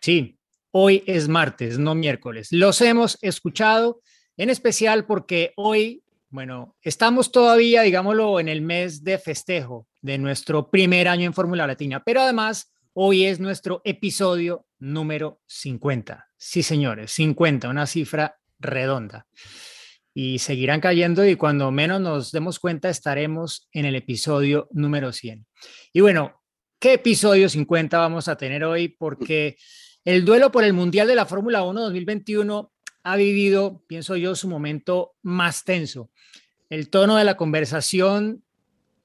Sí, hoy es martes, no miércoles. Los hemos escuchado, en especial porque hoy, bueno, estamos todavía, digámoslo, en el mes de festejo de nuestro primer año en Fórmula Latina, pero además hoy es nuestro episodio número 50. Sí, señores, 50, una cifra redonda. Y seguirán cayendo y cuando menos nos demos cuenta estaremos en el episodio número 100. Y bueno, ¿Qué episodio 50 vamos a tener hoy? Porque el duelo por el Mundial de la Fórmula 1 2021 ha vivido, pienso yo, su momento más tenso. El tono de la conversación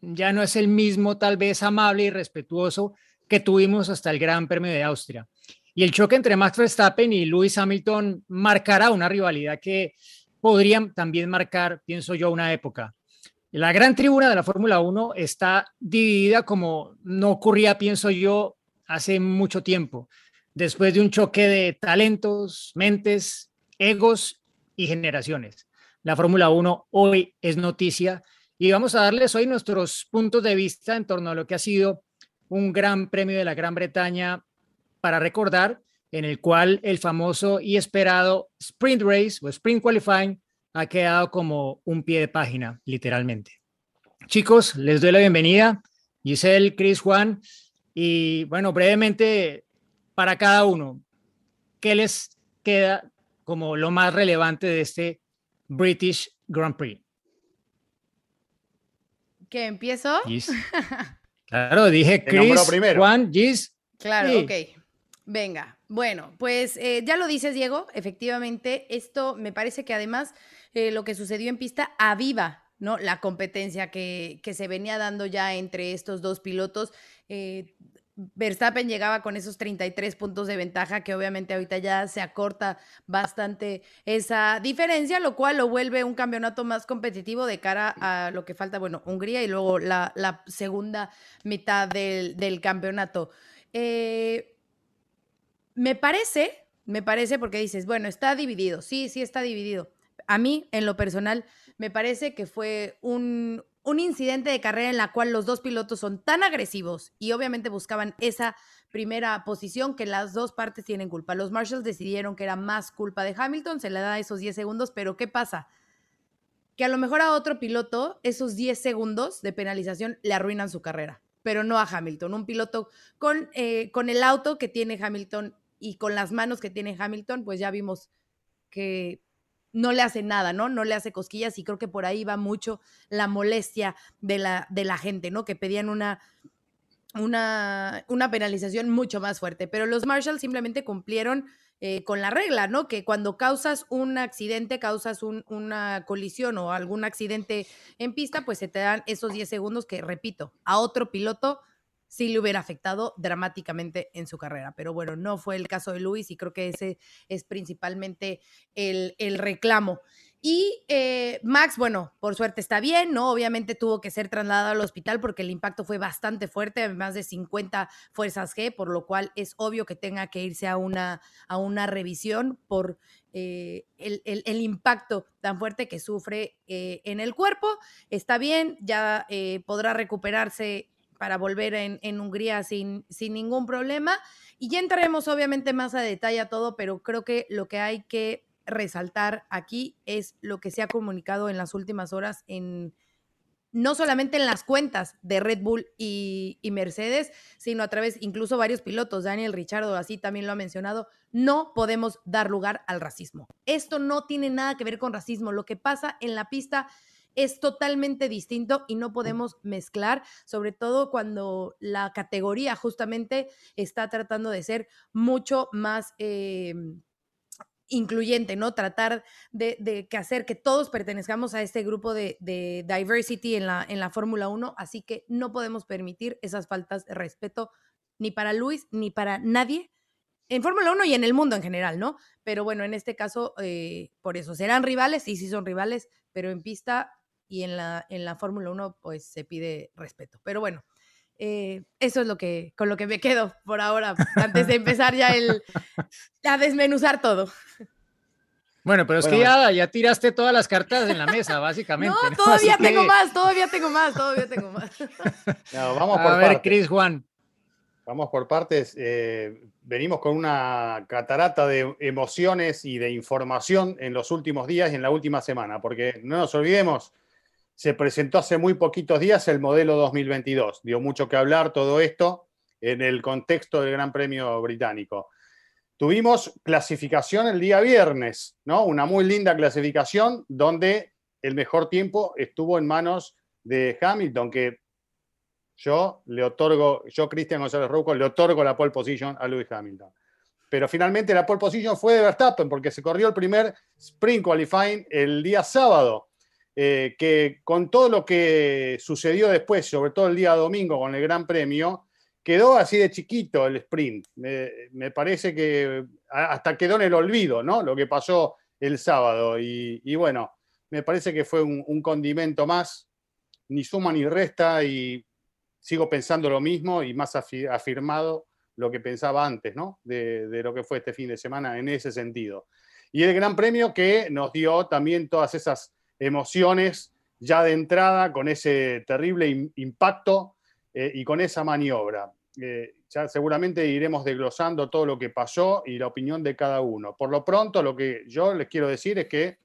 ya no es el mismo, tal vez amable y respetuoso que tuvimos hasta el Gran Premio de Austria. Y el choque entre Max Verstappen y Lewis Hamilton marcará una rivalidad que podría también marcar, pienso yo, una época. La gran tribuna de la Fórmula 1 está dividida como no ocurría, pienso yo, hace mucho tiempo, después de un choque de talentos, mentes, egos y generaciones. La Fórmula 1 hoy es noticia y vamos a darles hoy nuestros puntos de vista en torno a lo que ha sido un gran premio de la Gran Bretaña para recordar, en el cual el famoso y esperado Sprint Race o Sprint Qualifying ha quedado como un pie de página, literalmente. Chicos, les doy la bienvenida. Giselle, Chris, Juan. Y bueno, brevemente, para cada uno, ¿qué les queda como lo más relevante de este British Grand Prix? ¿Qué empiezo? Claro, dije Chris, Juan, Gis. Claro, ok. Venga, bueno, pues eh, ya lo dices, Diego, efectivamente, esto me parece que además eh, lo que sucedió en pista aviva ¿no? la competencia que, se venía dando ya entre estos dos pilotos. Eh, Verstappen llegaba con esos 33 puntos de ventaja, que obviamente ahorita ya se acorta bastante esa diferencia, lo cual lo vuelve un campeonato más competitivo de cara a lo que falta, bueno, Hungría y luego la, segunda mitad del, campeonato. Eh, me parece, me parece porque dices, bueno, está dividido, sí, sí está dividido, a mí, en lo personal, me parece que fue un, incidente de carrera en la cual los dos pilotos son tan agresivos y obviamente buscaban esa primera posición que las dos partes tienen culpa. Los Marshalls decidieron que era más culpa de Hamilton, se le da esos 10 segundos, pero ¿qué pasa? Que a lo mejor a otro piloto esos 10 segundos de penalización le arruinan su carrera, pero no a Hamilton. Un piloto con, eh, con el auto que tiene Hamilton y con las manos que tiene Hamilton, pues ya vimos que no le hace nada, ¿no? No le hace cosquillas y creo que por ahí va mucho la molestia de la, de la gente, ¿no? Que pedían una, una, una penalización mucho más fuerte. Pero los Marshalls simplemente cumplieron eh, con la regla, ¿no? Que cuando causas un accidente, causas una colisión o algún accidente en pista, pues se te dan esos 10 segundos que, repito, a otro piloto sí le hubiera afectado dramáticamente en su carrera. Pero bueno, no fue el caso de Luis y creo que ese es principalmente el, reclamo. Y eh, Max, bueno, por suerte está bien, ¿no? Obviamente tuvo que ser trasladado al hospital porque el impacto fue bastante fuerte, más de 50 fuerzas G, por lo cual es obvio que tenga que irse a una, a una revisión por eh, el, impacto tan fuerte que sufre eh, en el cuerpo. Está bien, ya podrá recuperarse para volver en, Hungría sin, sin ningún problema. Y ya entraremos obviamente más a detalle a todo, pero creo que lo que hay que resaltar aquí es lo que se ha comunicado en las últimas horas en no solamente en las cuentas de Red Bull y, y, Mercedes, sino a través incluso varios pilotos, Daniel Richardo así también lo ha mencionado, no podemos dar lugar al racismo. Esto no tiene nada que ver con racismo. Lo que pasa en la pista es totalmente distinto y no podemos mezclar, sobre todo cuando la categoría justamente está tratando de ser mucho más... Em, incluyente, ¿no? Tratar de, que hacer que todos pertenezcamos a este grupo de, de diversity en la, en la Fórmula 1, así que no podemos permitir esas faltas de respeto ni para Luis ni para nadie en Fórmula 1 y en el mundo en general, ¿no? Pero bueno, en este caso, eh, por eso, serán rivales, sí, sí son rivales, pero en pista y en la, en la Fórmula 1 pues se pide respeto. Pero bueno, eh, eso es lo que, con lo que me quedo por ahora, antes de empezar ya el, a desmenuzar todo. Bueno, pero es que ya, ya tiraste todas las cartas en la mesa, básicamente. No, todavía tengo más, todavía tengo más, todavía tengo más. vamos por a ver, Cris Juan. Vamos por partes. Eh, venimos con una catarata de emociones y de información en los últimos días y en la última semana, porque no nos olvidemos, se presentó hace muy poquitos días el modelo 2022. Dio mucho que hablar todo esto en el contexto del Gran Premio Británico. Tuvimos clasificación el día viernes, ¿no? Una muy linda clasificación donde el mejor tiempo estuvo en manos de Hamilton, que yo le otorgo, yo Cristian González Rouco, le otorgo la pole position a Lewis Hamilton. Pero finalmente la pole position fue de Verstappen porque se corrió el primer sprint qualifying el día sábado, eh, que con todo lo que sucedió después, sobre todo el día domingo con el Gran Premio, quedó así de chiquito el sprint. me parece que hasta quedó en el olvido, ¿no? Lo que pasó el sábado. Y, bueno, me parece que fue un, un condimento más, ni suma ni resta, y sigo pensando lo mismo y más afirmado lo que pensaba antes, ¿no? De, lo que fue este fin de semana en ese sentido. Y el Gran Premio que nos dio también todas esas emociones ya de entrada con ese terrible impacto eh, y con esa maniobra. Eh, ya seguramente iremos desglosando todo lo que pasó y la opinión de cada uno. Por lo pronto, lo que yo les quiero decir es que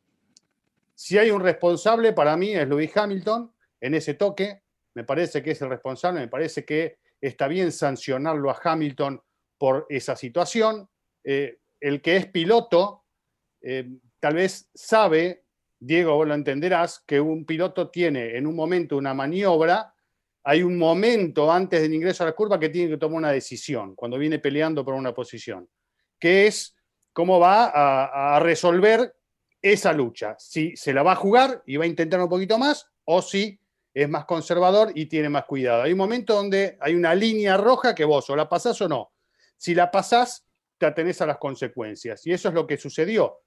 si hay un responsable, para mí es Lewis Hamilton en ese toque, me parece que es el responsable, me parece que está bien sancionarlo a Hamilton por esa situación. Eh, el que es piloto, tal vez sabe, Diego, vos lo entenderás, que un piloto tiene en un momento una maniobra, hay un momento antes del ingreso a la curva que tiene que tomar una decisión, cuando viene peleando por una posición, que es cómo va a, resolver esa lucha, si se la va a jugar y va a intentar un poquito más, o si es más conservador y tiene más cuidado. Hay un momento donde hay una línea roja que vos o la pasás o no. Si la pasás, te atenés a las consecuencias. Y eso es lo que sucedió.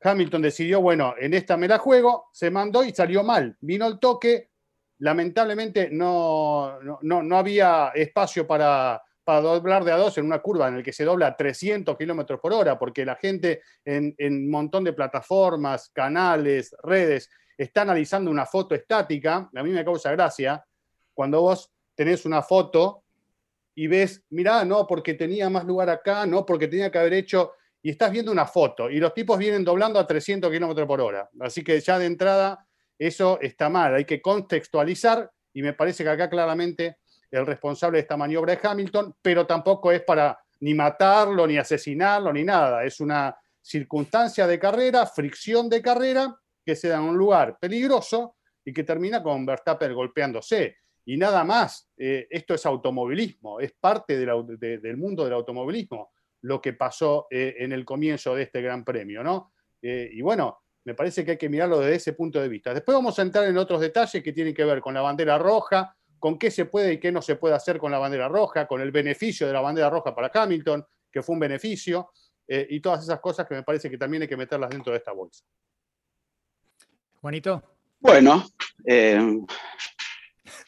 Hamilton decidió, bueno, en esta me la juego, se mandó y salió mal. Vino el toque, lamentablemente no, no, había espacio para, para, doblar de a dos en una curva en la que se dobla a 300 kilómetros por hora, porque la gente en un montón de plataformas, canales, redes, está analizando una foto estática, a mí me causa gracia, cuando vos tenés una foto y ves, mirá, no, porque tenía más lugar acá, no, porque tenía que haber hecho, y estás viendo una foto, y los tipos vienen doblando a 300 kilómetros por hora. Así que ya de entrada eso está mal, hay que contextualizar, y me parece que acá claramente el responsable de esta maniobra es Hamilton, pero tampoco es para ni matarlo, ni asesinarlo, ni nada. Es una circunstancia de carrera, fricción de carrera, que se da en un lugar peligroso y que termina con Verstappen golpeándose. Y nada más, eh, esto es automovilismo, es parte del mundo del automovilismo lo que pasó eh, en el comienzo de este Gran Premio, ¿no? Eh, y bueno, me parece que hay que mirarlo desde ese punto de vista. Después vamos a entrar en otros detalles que tienen que ver con la bandera roja, con qué se puede y qué no se puede hacer con la bandera roja, con el beneficio de la bandera roja para Hamilton, que fue un beneficio, y todas esas cosas que me parece que también hay que meterlas dentro de esta bolsa. Juanito. Bueno, eh,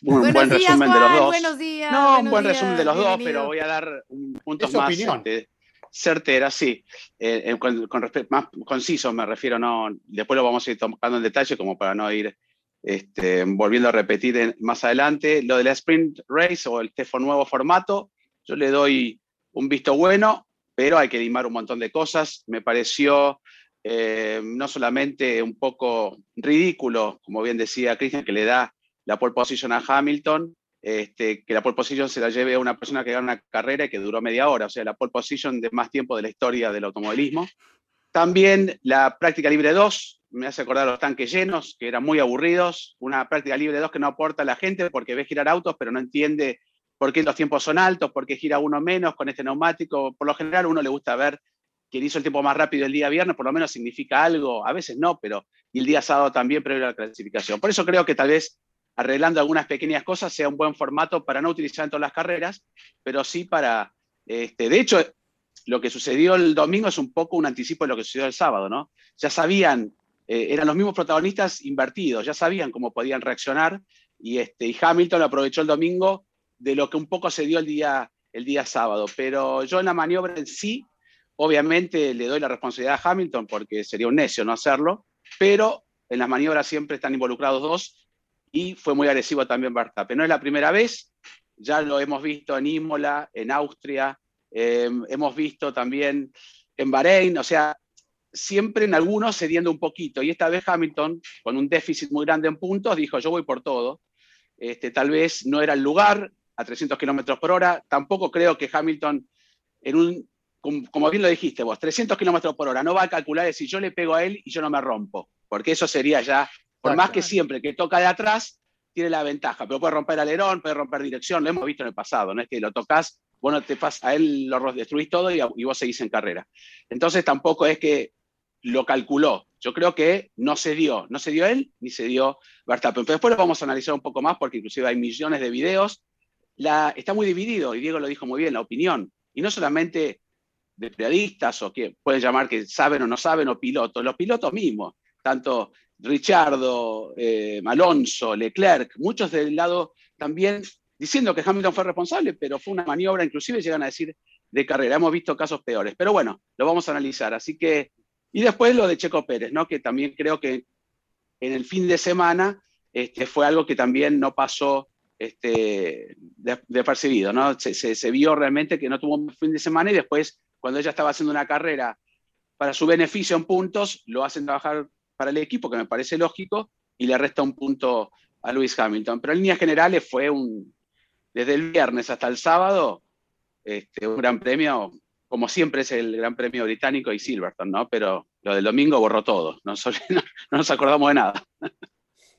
un buen resumen de los dos. Buenos días. No, un buen resumen de los dos, pero voy a dar puntos más este, certeras, sí. Eh, eh, con, respecto, más concisos me refiero, no. Después lo vamos a ir tocando en detalle, como para no ir este, volviendo a repetir más adelante. Lo de la Sprint Race o el nuevo formato, yo le doy un visto bueno, pero hay que dimar un montón de cosas. Me pareció eh, no solamente un poco ridículo, como bien decía Cristian, que le da la pole position a Hamilton, este, que la pole position se la lleve a una persona que gana una carrera y que duró media hora, o sea, la pole position de más tiempo de la historia del automovilismo. También la práctica libre 2, me hace acordar los tanques llenos, que eran muy aburridos, una práctica libre 2 que no aporta a la gente porque ve girar autos, pero no entiende por qué los tiempos son altos, por qué gira uno menos con este neumático. Por lo general, a uno le gusta ver quien hizo el tiempo más rápido el día viernes, por lo menos significa algo, a veces no, pero y el día sábado también previo a la clasificación. Por eso creo que tal vez arreglando algunas pequeñas cosas sea un buen formato para no utilizar en todas las carreras, pero sí para, este, de hecho, lo que sucedió el domingo es un poco un anticipo de lo que sucedió el sábado, ¿no? Ya sabían, eh, eran los mismos protagonistas invertidos, ya sabían cómo podían reaccionar y, este, y Hamilton aprovechó el domingo de lo que un poco se dio el día, el día sábado. Pero yo en la maniobra en sí, obviamente le doy la responsabilidad a Hamilton porque sería un necio no hacerlo, pero en las maniobras siempre están involucrados dos y fue muy agresivo también Verstappen. No es la primera vez, ya lo hemos visto en Imola, en Austria, em, hemos visto también en Bahrein, o sea, siempre en algunos cediendo un poquito. Y esta vez Hamilton, con un déficit muy grande en puntos, dijo, yo voy por todo. Este, tal vez no era el lugar a 300 kilómetros por hora. Tampoco creo que Hamilton, en un, como, bien lo dijiste vos, 300 kilómetros por hora, no va a calcular si yo le pego a él y yo no me rompo, porque eso sería ya, por más que siempre que toca de atrás, tiene la ventaja, pero puede romper alerón, puede romper dirección, lo hemos visto en el pasado, no es que lo tocas, bueno, te pasa, a él lo destruís todo y, y vos seguís en carrera. Entonces tampoco es que lo calculó. Yo creo que no se dio, no se dio él ni se dio Verstappen. Pero después lo vamos a analizar un poco más porque inclusive hay millones de videos. La, está muy dividido, y Diego lo dijo muy bien, la opinión. Y no solamente de periodistas o que pueden llamar que saben o no saben, o pilotos, los pilotos mismos, tanto Richardo, eh, Alonso, Leclerc, muchos del lado también diciendo que Hamilton fue responsable, pero fue una maniobra, inclusive llegan a decir de carrera. Hemos visto casos peores, pero bueno, lo vamos a analizar. Así que, y después lo de Checo Pérez, ¿no? que también creo que en el fin de semana este, fue algo que también no pasó este, de, percibido, ¿no? Se, se, vio realmente que no tuvo un fin de semana y después, cuando ella estaba haciendo una carrera para su beneficio en puntos, lo hacen trabajar para el equipo, que me parece lógico, y le resta un punto a Luis Hamilton. Pero en líneas generales fue un, desde el viernes hasta el sábado, este, un gran premio, como siempre es el gran premio británico y Silverstone, ¿no? Pero lo del domingo borró todo, no, no nos acordamos de nada.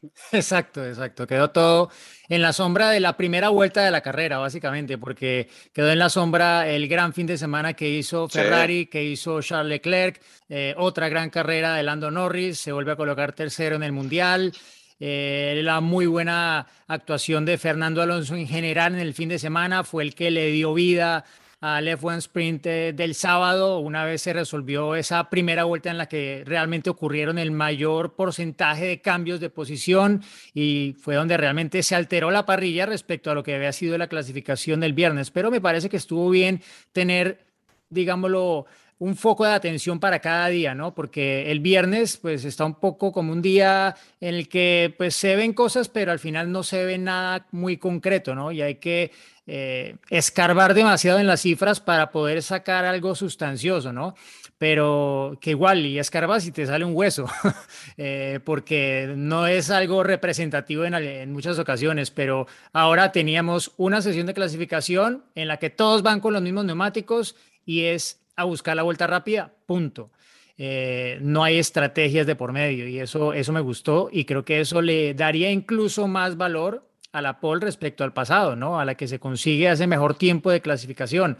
Exacto, exacto. Quedó todo en la sombra de la primera vuelta de la carrera, básicamente, porque quedó en la sombra el gran fin de semana que hizo Ferrari, que hizo Charles Leclerc, eh, otra gran carrera de Lando Norris, se vuelve a colocar tercero en el Mundial. Eh, la muy buena actuación de Fernando Alonso en general en el fin de semana fue el que le dio vida al F1 Sprint eh, del sábado, una vez se resolvió esa primera vuelta en la que realmente ocurrieron el mayor porcentaje de cambios de posición y fue donde realmente se alteró la parrilla respecto a lo que había sido la clasificación del viernes. Pero me parece que estuvo bien tener, digámoslo, un foco de atención para cada día, ¿no? Porque el viernes, pues está un poco como un día en el que, pues se ven cosas, pero al final no se ve nada muy concreto, ¿no? Y hay que eh, escarbar demasiado en las cifras para poder sacar algo sustancioso, ¿no? Pero que igual, y escarbas y te sale un hueso, eh, porque no es algo representativo en, muchas ocasiones, pero ahora teníamos una sesión de clasificación en la que todos van con los mismos neumáticos y es a buscar la vuelta rápida, punto. Eh, no hay estrategias de por medio y eso, eso me gustó y creo que eso le daría incluso más valor a la pole respecto al pasado, ¿no? A la que se consigue hace mejor tiempo de clasificación.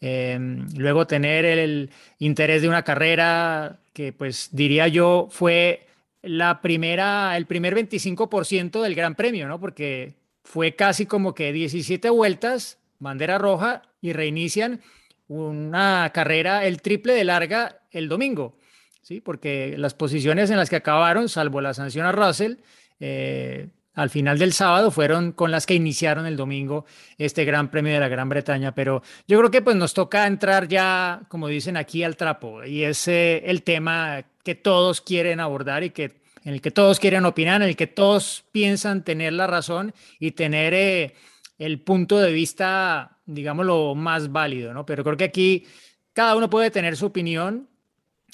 Em, luego tener el, interés de una carrera que, pues, diría yo, fue la primera, el primer 25% del Gran Premio, ¿no? Porque fue casi como que 17 vueltas, bandera roja y reinician una carrera el triple de larga el domingo, ¿sí? Porque las posiciones en las que acabaron, salvo la sanción a Russell, eh, al final del sábado fueron con las que iniciaron el domingo este Gran Premio de la Gran Bretaña, pero yo creo que pues nos toca entrar ya, como dicen aquí, al trapo y es el tema que todos quieren abordar y que en el que todos quieren opinar, en el que todos piensan tener la razón y tener eh, el punto de vista, digámoslo, más válido, ¿no? Pero creo que aquí cada uno puede tener su opinión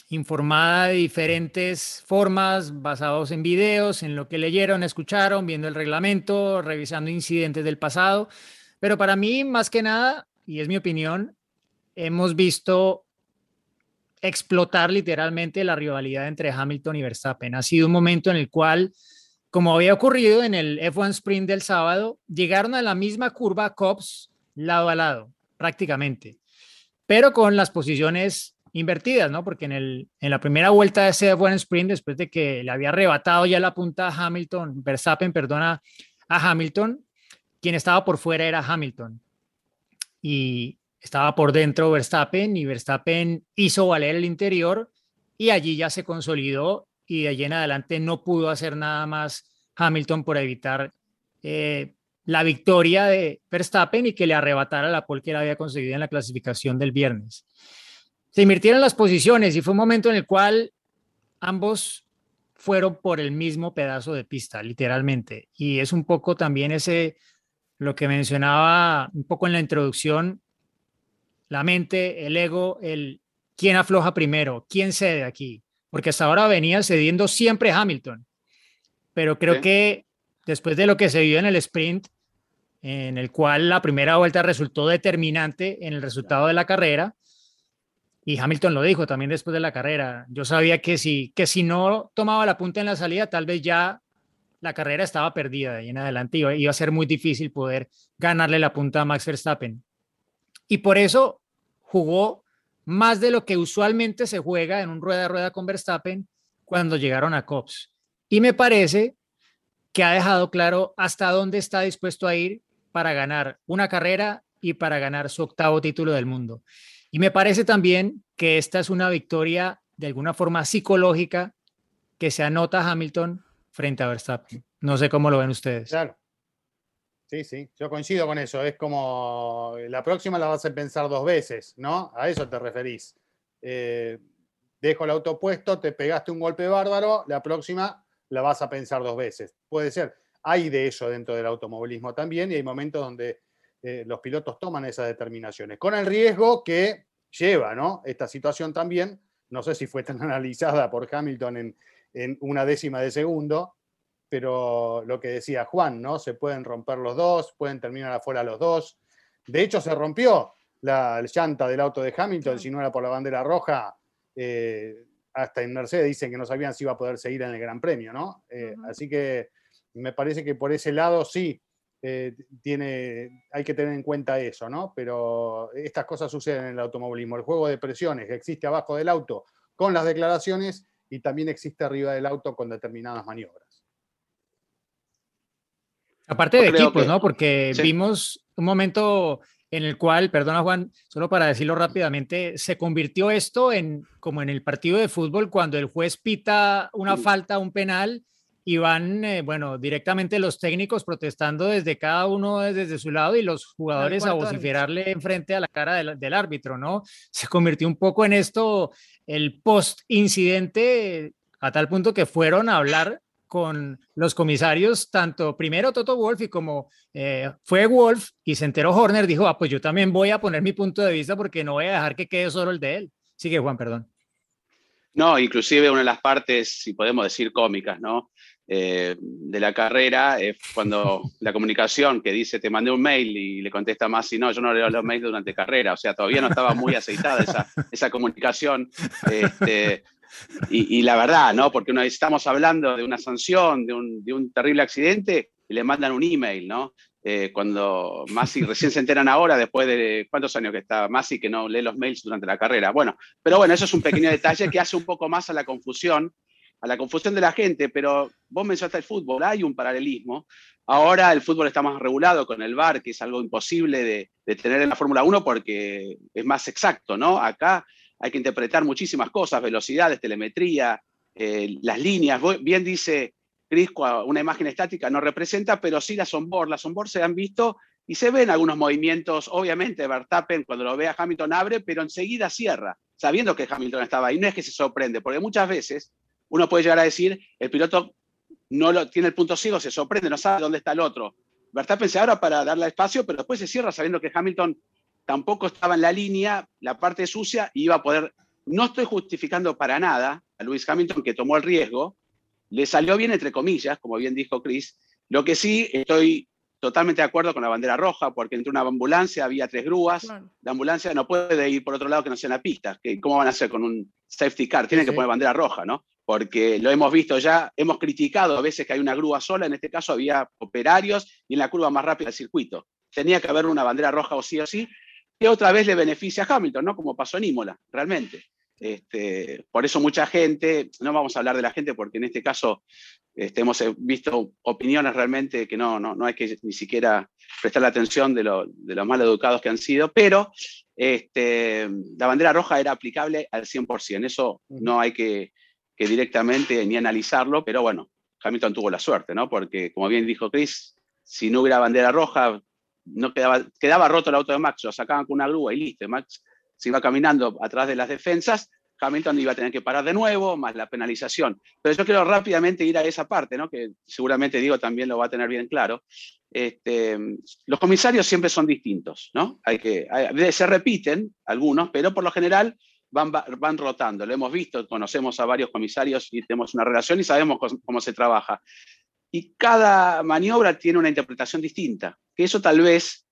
informada de diferentes formas, basados en videos, en lo que leyeron, escucharon, viendo el reglamento, revisando incidentes del pasado. Pero para mí, más que nada, y es mi opinión, hemos visto explotar literalmente la rivalidad entre Hamilton y Verstappen. Ha sido un momento en el cual, como había ocurrido en el F1 Sprint del sábado, llegaron a la misma curva Cops lado a lado, prácticamente, pero con las posiciones invertidas, ¿no? Porque en, el, en la primera vuelta de ese buen sprint, después de que le había arrebatado ya la punta a Hamilton, Verstappen, perdona, a Hamilton, quien estaba por fuera era Hamilton. Y estaba por dentro Verstappen y Verstappen hizo valer el interior y allí ya se consolidó y de allí en adelante no pudo hacer nada más Hamilton por evitar eh, la victoria de Verstappen y que le arrebatara la pole que él había conseguido en la clasificación del viernes. Se invirtieron las posiciones y fue un momento en el cual ambos fueron por el mismo pedazo de pista, literalmente. Y es un poco también ese, lo que mencionaba un poco en la introducción, la mente, el ego, el quién afloja primero, quién cede aquí, porque hasta ahora venía cediendo siempre Hamilton. Pero creo que después de lo que se vio en el sprint, en el cual la primera vuelta resultó determinante en el resultado de la carrera, y Hamilton lo dijo también después de la carrera, yo sabía que si, que si no tomaba la punta en la salida, tal vez ya la carrera estaba perdida y en adelante iba, iba a ser muy difícil poder ganarle la punta a Max Verstappen. Y por eso jugó más de lo que usualmente se juega en un rueda a rueda con Verstappen cuando llegaron a Cops. Y me parece que ha dejado claro hasta dónde está dispuesto a ir para ganar una carrera y para ganar su octavo título del mundo. Y me parece también que esta es una victoria de alguna forma psicológica que se anota Hamilton frente a Verstappen. No sé cómo lo ven ustedes. Claro. Sí, sí, yo coincido con eso. Es como la próxima la vas a pensar dos veces, ¿no? A eso te referís. Eh, dejo el auto puesto, te pegaste un golpe bárbaro, la próxima la vas a pensar dos veces. Puede ser. Hay de eso dentro del automovilismo también y hay momentos donde eh, los pilotos toman esas determinaciones, con el riesgo que lleva ¿no? esta situación también. No sé si fue tan analizada por Hamilton en, en una décima de segundo, pero lo que decía Juan, ¿no? Se pueden romper los dos, pueden terminar afuera los dos. De hecho, se rompió la, llanta del auto de Hamilton, si no era por la bandera roja. Eh, hasta en Mercedes dicen que no sabían si iba a poder seguir en el Gran Premio, ¿no? Eh, así que me parece que por ese lado sí eh, tiene, hay que tener en cuenta eso, ¿no? Pero estas cosas suceden en el automovilismo. El juego de presiones que existe abajo del auto con las declaraciones y también existe arriba del auto con determinadas maniobras. Aparte de equipos, ¿no? Porque vimos un momento en el cual, perdona Juan, solo para decirlo rápidamente, se convirtió esto en como en el partido de fútbol cuando el juez pita una falta, un penal y van, eh, bueno, directamente los técnicos protestando desde cada uno desde su lado y los jugadores a vociferarle enfrente a la cara del, del, árbitro, ¿no? Se convirtió un poco en esto el post-incidente a tal punto que fueron a hablar con los comisarios, tanto primero Toto Wolf y como eh, fue Wolf y se enteró Horner, dijo, ah, pues yo también voy a poner mi punto de vista porque no voy a dejar que quede solo el de él. Sigue Juan, perdón. No, inclusive una de las partes, si podemos decir cómicas, ¿no? Eh, de la carrera es cuando la comunicación que dice te mandé un mail y le contesta más si no, yo no leo los mails durante carrera, o sea, todavía no estaba muy aceitada esa, esa comunicación. Este, y, la verdad, ¿no? Porque una estamos hablando de una sanción, de un, de un terrible accidente, y le mandan un email, ¿no? Eh, cuando Masi recién se enteran ahora, después de cuántos años que está Masi, que no lee los mails durante la carrera. Bueno, pero bueno, eso es un pequeño detalle que hace un poco más a la confusión, a la confusión de la gente, pero vos mencionaste el fútbol, hay un paralelismo. Ahora el fútbol está más regulado con el VAR, que es algo imposible de, tener en la Fórmula 1 porque es más exacto, ¿no? Acá hay que interpretar muchísimas cosas, velocidades, telemetría, eh, las líneas. Bien dice Chris, una imagen estática no representa, pero sí las onboard. Las onboard se han visto y se ven algunos movimientos. Obviamente, Verstappen cuando lo ve a Hamilton abre, pero enseguida cierra, sabiendo que Hamilton estaba ahí. No es que se sorprende, porque muchas veces uno puede llegar a decir, el piloto no lo, tiene el punto ciego, se sorprende, no sabe dónde está el otro. Verstappen se abre para darle espacio, pero después se cierra sabiendo que Hamilton tampoco estaba en la línea, la parte sucia, y iba a poder. No estoy justificando para nada a Luis Hamilton que tomó el riesgo, le salió bien entre comillas, como bien dijo Chris. Lo que sí estoy totalmente de acuerdo con la bandera roja, porque entre una ambulancia había tres grúas, la ambulancia no puede ir por otro lado que no sea en la pista. ¿Cómo van a hacer con un safety car? Tienen que poner bandera roja, ¿no? Porque lo hemos visto ya, hemos criticado a veces que hay una grúa sola, en este caso había operarios y en la curva más rápida del circuito. Tenía que haber una bandera roja o sí o sí, que otra vez le beneficia a Hamilton, ¿no? Como pasó en Imola, realmente. Este, por eso mucha gente, no vamos a hablar de la gente porque en este caso este, hemos eh, visto opiniones realmente que no, no, no hay que ni siquiera prestar la atención de, lo, de los mal educados que han sido, pero este, la bandera roja era aplicable al 100%. Eso no hay que, que directamente ni analizarlo, pero bueno, Hamilton tuvo la suerte, ¿no? Porque como bien dijo Chris, si no hubiera bandera roja, no quedaba, quedaba roto el auto de Max, lo sacaban con una grúa y listo. Max se iba caminando atrás de las defensas, Hamilton iba a tener que parar de nuevo, más la penalización. Pero yo quiero rápidamente ir a esa parte, ¿no? que seguramente Diego también lo va a tener bien claro. Este, los comisarios siempre son distintos, ¿no? Hay que, se repiten algunos, pero por lo general van, van rotando. Lo hemos visto, conocemos a varios comisarios y tenemos una relación y sabemos cómo se trabaja. Y cada maniobra tiene una interpretación distinta, que eso tal vez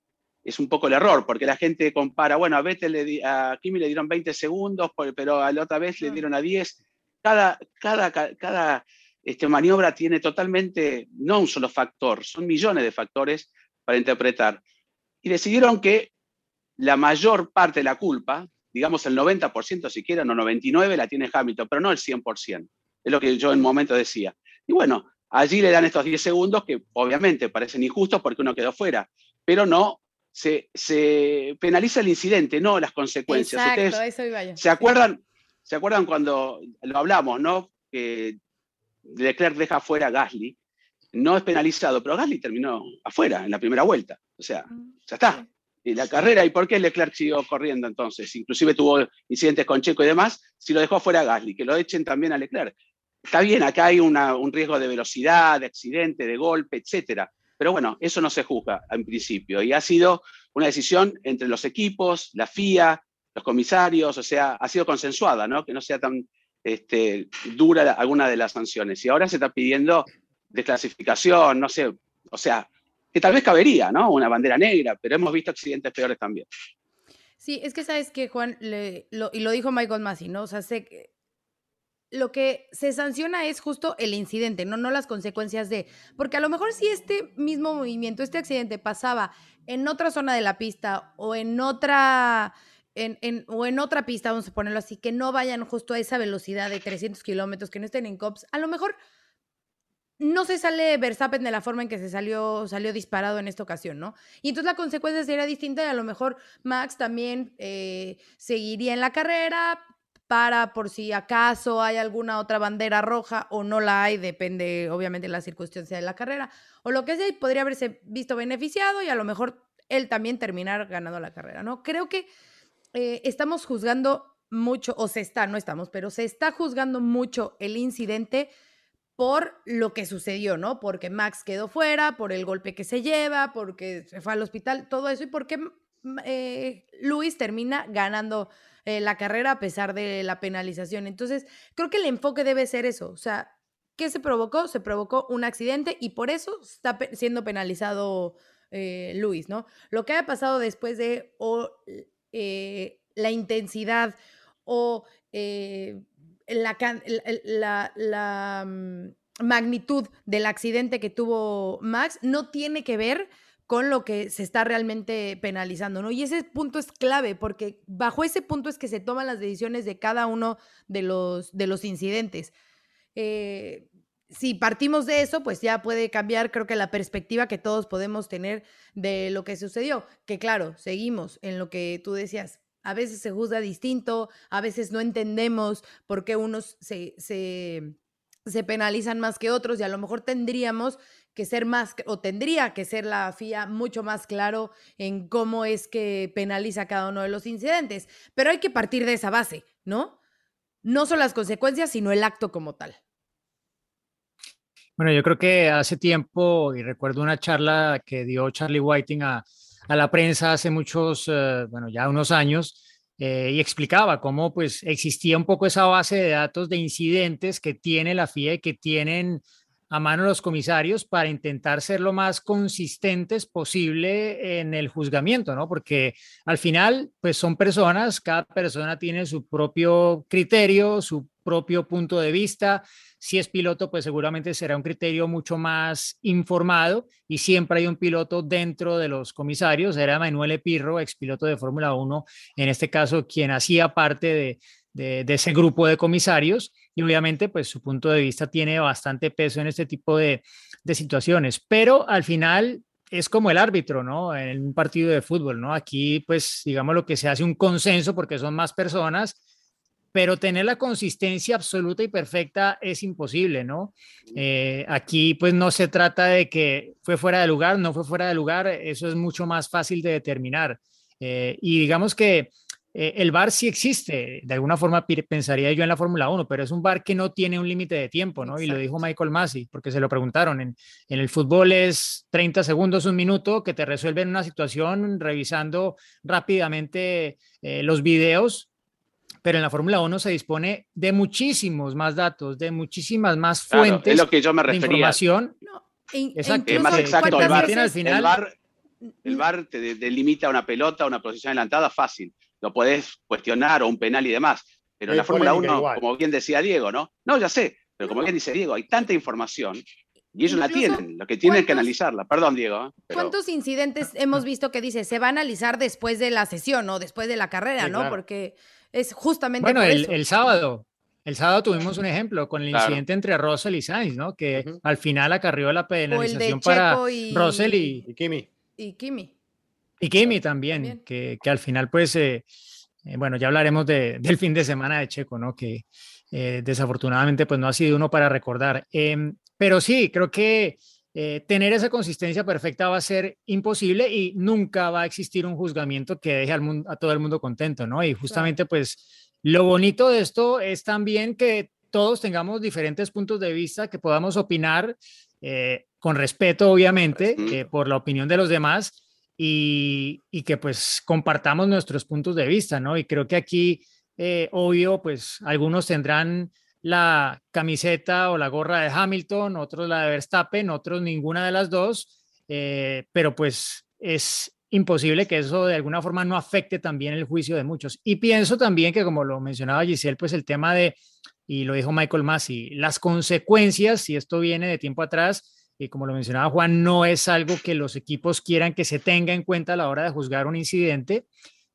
es un poco el error, porque la gente compara, bueno, a Vettel le a Kimi le dieron 20 segundos, pero a la otra vez le dieron a 10. Cada, cada, cada este, maniobra tiene totalmente, no un solo factor, son millones de factores para interpretar. Y decidieron que la mayor parte de la culpa, digamos el 90% si quieren, o 99% la tiene Hamilton, pero no el 100%. Es lo que yo en un momento decía. Y bueno, allí le dan estos 10 segundos que obviamente parecen injustos porque uno quedó fuera, pero no se, penaliza el incidente, no las consecuencias. Exacto, eso iba yo. ¿se acuerdan, ¿Se acuerdan cuando lo hablamos, no? Que Leclerc deja afuera a Gasly. No es penalizado, pero Gasly terminó afuera en la primera vuelta. O sea, mm, ya está. Y la carrera, ¿y por qué Leclerc siguió corriendo entonces? Inclusive tuvo incidentes con Checo y demás, si lo dejó afuera a Gasly, que lo echen también a Leclerc. Está bien, acá hay un riesgo de velocidad, de accidente, de golpe, etcétera pero bueno, eso no se juzga en principio y ha sido una decisión entre los equipos, la FIA, los comisarios, o sea, ha sido consensuada, ¿no? Que no sea tan este, dura alguna de las sanciones. Y ahora se está pidiendo desclasificación, no sé, o sea, que tal vez cabería, ¿no? Una bandera negra, pero hemos visto accidentes peores también. Sí, es que sabes que Juan, y lo dijo Michael Massey, ¿no? O sea, sé, lo que se sanciona es justo el incidente, no, no las consecuencias de, porque a lo mejor si este mismo movimiento, este accidente pasaba en otra zona de la pista o en otra, en, en, o en otra pista, vamos a ponerlo así, que no vayan justo a esa velocidad de 300 kilómetros, que no estén en COPS, a lo mejor no se sale Verstappen de la forma en que se salió, salió disparado en esta ocasión, ¿no? Y entonces la consecuencia sería distinta y a lo mejor Max también eh, seguiría en la carrera, para por si acaso hay alguna otra bandera roja o no la hay, depende obviamente de la circunstancia de la carrera, o lo que sea, y podría haberse visto beneficiado y a lo mejor él también terminar ganando la carrera, ¿no? Creo que eh, estamos juzgando mucho, o se está, no estamos, pero se está juzgando mucho el incidente por lo que sucedió, ¿no? Porque Max quedó fuera, por el golpe que se lleva, porque se fue al hospital, todo eso, y porque mm, eh, Luis termina ganando eh, la carrera a pesar de la penalización. Entonces, creo que el enfoque debe ser eso. O sea, ¿qué se provocó? Se provocó un accidente y por eso está siendo penalizado eh, Luis, ¿no? Lo que haya pasado después de eh, la intensidad o la, mm, magnitud del accidente que tuvo Max no tiene que ver con lo que se está realmente penalizando, ¿no? Y ese punto es clave porque bajo ese punto es que se toman las decisiones de cada uno de los, de los incidentes. Eh, si partimos de eso, pues ya puede cambiar, creo que la perspectiva que todos podemos tener de lo que sucedió. Que claro, seguimos en lo que tú decías. A veces se juzga distinto, a veces no entendemos por qué unos se, se, se penalizan más que otros y a lo mejor tendríamos que ser más, o tendría que ser la FIA mucho más claro en cómo es que penaliza cada uno de los incidentes. Pero hay que partir de esa base, ¿no? No son las consecuencias, sino el acto como tal. Bueno, yo creo que hace tiempo, y recuerdo una charla que dio Charlie Whiting a, la prensa hace muchos, eh, bueno, ya unos años, eh, y explicaba cómo pues existía un poco esa base de datos de incidentes que tiene la FIA y que tienen a mano los comisarios para intentar ser lo más consistentes posible en el juzgamiento, ¿no? Porque al final, pues son personas, cada persona tiene su propio criterio, su propio punto de vista. Si es piloto, pues seguramente será un criterio mucho más informado y siempre hay un piloto dentro de los comisarios. Era Manuel Epirro, ex piloto de Fórmula 1, en este caso, quien hacía parte de, ese grupo de comisarios y obviamente pues su punto de vista tiene bastante peso en este tipo de, de situaciones, pero al final es como el árbitro, ¿no? En un partido de fútbol, ¿no? Aquí pues digamos lo que se hace un consenso porque son más personas pero tener la consistencia absoluta y perfecta es imposible, ¿no? Eh, aquí pues no se trata de que fue fuera de lugar, no fue fuera de lugar, eso es mucho más fácil de determinar. Eh, y digamos que eh, el VAR sí existe, de alguna forma pensaría yo en la Fórmula 1, pero es un VAR que no tiene un límite de tiempo, ¿no? Y lo dijo Michael Massey, porque se lo preguntaron, en, en, el fútbol es 30 segundos, un minuto, que te resuelven una situación revisando rápidamente los videos pero en la Fórmula 1 se dispone de muchísimos más datos, de muchísimas más fuentes lo que yo me de información. No, exacto, más exacto. El bar, al final, el bar, te delimita una pelota, una posición adelantada fácil. Lo podés cuestionar o un penal y demás. Pero en la Fórmula 1, como bien decía Diego, ¿no? No, ya sé, pero como bien dice Diego, hay tanta información y ellos la tienen, lo que tienen que analizarla. Perdón, Diego. ¿eh? ¿Cuántos incidentes hemos visto que dice se va a analizar después de la sesión o después de la carrera, ¿no? Porque es justamente. Bueno, el, sábado. El sábado tuvimos un ejemplo con el incidente entre Russell y Sainz, ¿no? Que al final acarrió la penalización para Russell y, y, Kimi. Y Kimi. Y Kimi también, Que, que, al final, pues, eh, eh, bueno, ya hablaremos de, del fin de semana de Checo, ¿no? Que eh, desafortunadamente, pues, no ha sido uno para recordar. Em, pero sí, creo que tener esa consistencia perfecta va a ser imposible y nunca va a existir un juzgamiento que deje al mundo, a todo el mundo contento, ¿no? Y justamente pues lo bonito de esto es también que todos tengamos diferentes puntos de vista, que podamos opinar eh, con respeto, obviamente, eh, por la opinión de los demás y, y, que pues compartamos nuestros puntos de vista, ¿no? Y creo que aquí, eh, obvio, pues algunos tendrán la camiseta o la gorra de Hamilton, otros la de Verstappen, otros ninguna de las dos, eh, pero pues es imposible que eso de alguna forma no afecte también el juicio de muchos. Y pienso también que como lo mencionaba Giselle, pues el tema de, y lo dijo Michael Massey, las consecuencias, si esto viene de tiempo atrás, y como lo mencionaba Juan, no es algo que los equipos quieran que se tenga en cuenta a la hora de juzgar un incidente,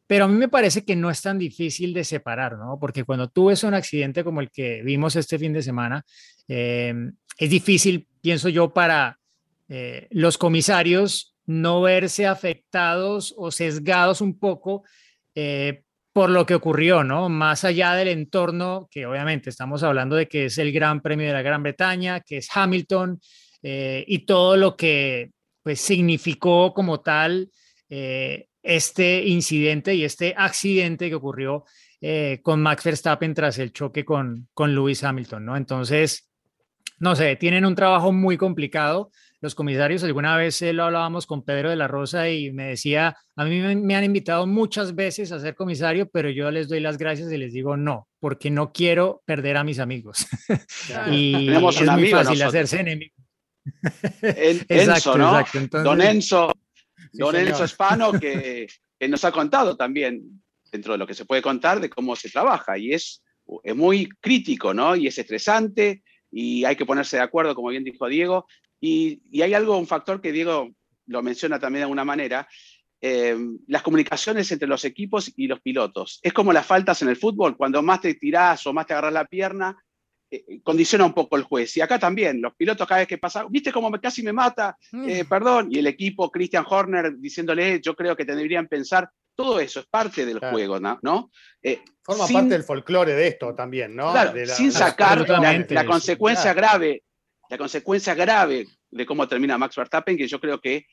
pero a mí me parece que no es tan difícil de separar, ¿no? Porque cuando tú ves un accidente como el que vimos este fin de semana, eh, es difícil, pienso yo, para eh, los comisarios no verse afectados o sesgados un poco eh, por lo que ocurrió, ¿no? Más allá del entorno, que obviamente estamos hablando de que es el Gran Premio de la Gran Bretaña, que es Hamilton, y todo lo que pues significó como tal este incidente y este accidente que ocurrió eh, con Max Verstappen tras el choque con, con Lewis Hamilton, ¿no? Entonces, no sé, tienen un trabajo muy complicado. Los comisarios, alguna vez lo hablábamos con Pedro de la Rosa y me decía, a mí me, han invitado muchas veces a ser comisario, pero yo les doy las gracias y les digo no, porque no quiero perder a mis amigos. y es muy fácil hacerse enemigo. exacto, ¿no? Don Enzo, Don Enzo Espano, que, nos ha contado también, dentro de lo que se puede contar, de cómo se trabaja. Y es, es muy crítico, ¿no? Y es estresante y hay que ponerse de acuerdo, como bien dijo Diego. Y, hay algo, un factor que Diego lo menciona también de alguna manera, eh, las comunicaciones entre los equipos y los pilotos. Es como las faltas en el fútbol, cuando más te tirás o más te agarras la pierna, eh, eh, condiciona un poco el juez. Y acá también, los pilotos cada vez que pasa, ¿viste cómo casi me mata? Eh, mm. perdón. Y el equipo, Christian Horner, diciéndole, yo creo que deberían pensar, todo eso es parte del juego, ¿no? Forma parte del folclore de esto también, ¿no? sin sacar la, consecuencia grave, la consecuencia grave de cómo termina Max Verstappen, que yo creo que,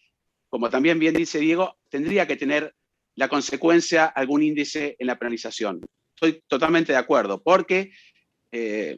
como también bien dice Diego, tendría que tener la consecuencia algún índice en la penalización. Estoy totalmente de acuerdo, porque eh,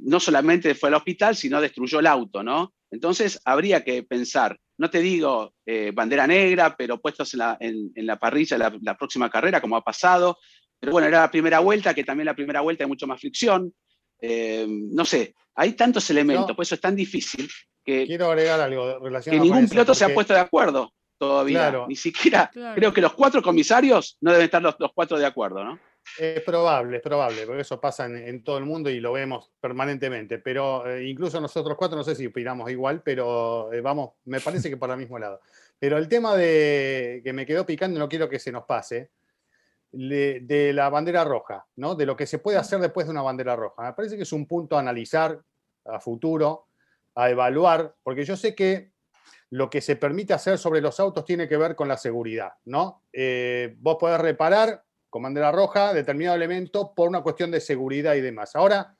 no solamente fue al hospital, sino destruyó el auto, ¿no? Entonces habría que pensar, no te digo eh, bandera negra, pero puestos en la, en, la parrilla la, la, próxima carrera, como ha pasado. Pero bueno, era la primera vuelta, que también la primera vuelta hay mucho más fricción. Eh, no sé, hay tantos elementos, por eso es tan difícil que, quiero agregar algo que ningún piloto se ha puesto de acuerdo todavía. Ni siquiera, creo que los cuatro comisarios no deben estar los, los cuatro de acuerdo, ¿no? Es probable, es probable, porque eso pasa en, todo el mundo y lo vemos permanentemente. Pero eh, incluso nosotros cuatro, no sé si opinamos igual, pero eh, vamos, me parece que por el mismo lado. Pero el tema de que me quedó picando, no quiero que se nos pase. de la bandera roja, ¿no? De lo que se puede hacer después de una bandera roja. Me parece que es un punto a analizar a futuro, a evaluar, porque yo sé que lo que se permite hacer sobre los autos tiene que ver con la seguridad, ¿no? Eh, vos podés reparar con bandera roja determinado elemento por una cuestión de seguridad y demás. Ahora,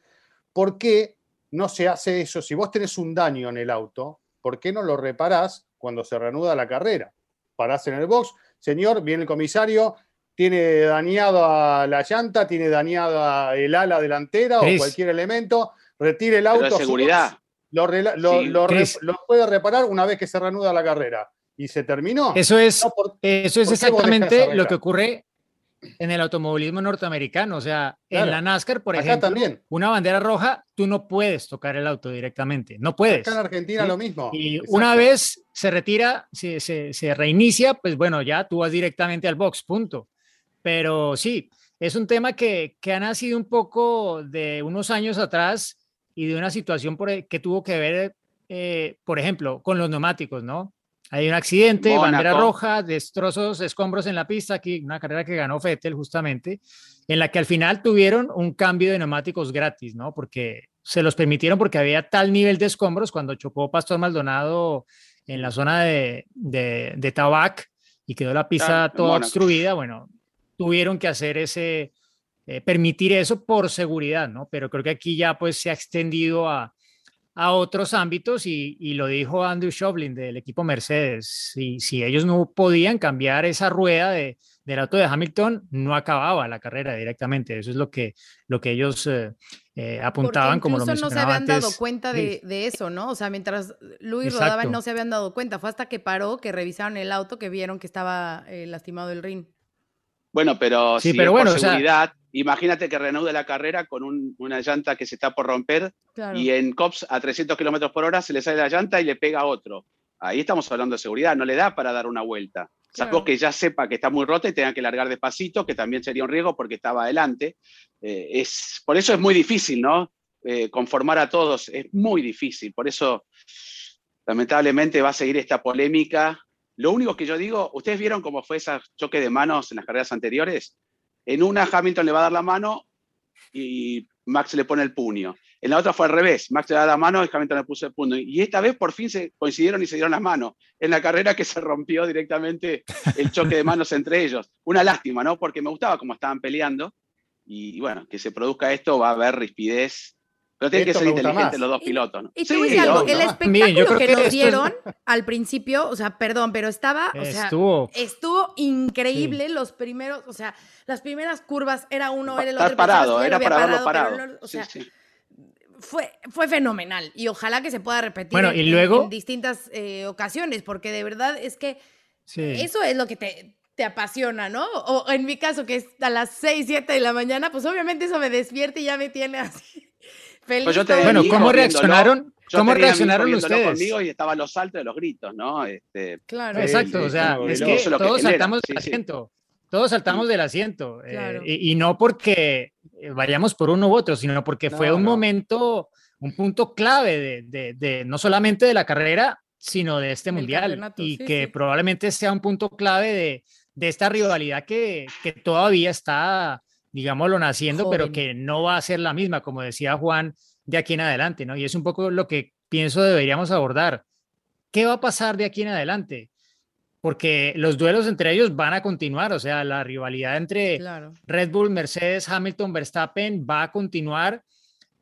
¿por qué no se hace eso? Si vos tenés un daño en el auto, ¿por qué no lo reparás cuando se reanuda la carrera? Parás en el box, señor, viene el comisario, tiene dañado a la llanta, tiene dañado el ala delantera o cualquier elemento, retire el auto. seguridad. Lo, lo, puede reparar una vez que se reanuda la carrera. Y se terminó. Eso es, eso es exactamente lo que ocurre en el automovilismo norteamericano. O sea, en la NASCAR, por ejemplo, también. una bandera roja, tú no puedes tocar el auto directamente. No puedes. Acá en Argentina lo mismo. Y una vez se retira, se, se, se, reinicia, pues bueno, ya tú vas directamente al box, punto. Pero sí, es un tema que, que ha nacido un poco de unos años atrás y de una situación por, e, que tuvo que ver, eh, por ejemplo, con los neumáticos, ¿no? Hay un accidente, bandera roja, destrozos, escombros en la pista, aquí una carrera que ganó Fettel justamente, en la que al final tuvieron un cambio de neumáticos gratis, ¿no? Porque se los permitieron porque había tal nivel de escombros cuando chocó Pastor Maldonado en la zona de, de, de Tabac y quedó la pista toda obstruida, bueno, tuvieron que hacer ese, eh, permitir eso por seguridad, ¿no? Pero creo que aquí ya pues se ha extendido a, a otros ámbitos y, y, lo dijo Andrew Shoblin del equipo Mercedes, si, si ellos no podían cambiar esa rueda de, del auto de Hamilton, no acababa la carrera directamente, eso es lo que, lo que ellos eh, eh, apuntaban como lo no se habían dado cuenta de, de, eso, ¿no? O sea, mientras Luis rodaba no se habían dado cuenta, fue hasta que paró, que revisaron el auto, que vieron que estaba lastimado el ring. Bueno, pero sí, si pero bueno, por seguridad, imagínate que reanude la carrera con una llanta que se está por romper y en COPS a 300 kilómetros por hora se le sale la llanta y le pega a otro. Ahí estamos hablando de seguridad, no le da para dar una vuelta. Salvo que ya sepa que está muy rota y tenga que largar despacito, que también sería un riesgo porque estaba adelante. Eh, es, por eso es muy difícil, ¿no? Eh, conformar a todos, es muy difícil. Por eso, lamentablemente, va a seguir esta polémica lo único que yo digo, ¿ustedes vieron cómo fue ese choque de manos en las carreras anteriores? En una Hamilton le va a dar la mano y Max le pone el puño. En la otra fue al revés, Max le da la mano y Hamilton le puso el puño. Y esta vez por fin se coincidieron y se dieron las manos. En la carrera que se rompió directamente el choque de manos entre ellos. Una lástima, ¿no? Porque me gustaba cómo estaban peleando. Y bueno, que se produzca esto va a haber rispidez pero tienen que ser inteligentes los dos pilotos, ¿no? Y, sí, algo, el espectáculo que, nos dieron al principio, o sea, perdón, pero estaba, o sea, estuvo, estuvo increíble los primeros, o sea, las primeras curvas era uno, era el otro. parado, era para verlo parado. o sea, fue, fue fenomenal y ojalá que se pueda repetir bueno, y luego, en, distintas eh, ocasiones, porque de verdad es que eso es lo que te, te apasiona, ¿no? O en mi caso, que es a las 6, 7 de la mañana, pues obviamente eso me despierta y ya me tiene así pues bueno, ¿cómo reaccionaron? ¿Cómo reaccionaron ustedes? conmigo y estaban los saltos de los gritos, ¿no? Este, claro. Exacto, o sea, es que todos saltamos del asiento. Todos saltamos del asiento. y, no porque eh, vayamos por uno u otro, sino porque fue un momento, un punto clave de, de, no solamente de la carrera, sino de este mundial. Y que probablemente sea un punto clave de, de esta rivalidad que, que todavía está digámoslo, naciendo, pero que no va a ser la misma, como decía Juan, de aquí en adelante, ¿no? Y es un poco lo que pienso deberíamos abordar. ¿Qué va a pasar de aquí en adelante? Porque los duelos entre ellos van a continuar, o sea, la rivalidad entre Red Bull, Mercedes, Hamilton, Verstappen va a continuar.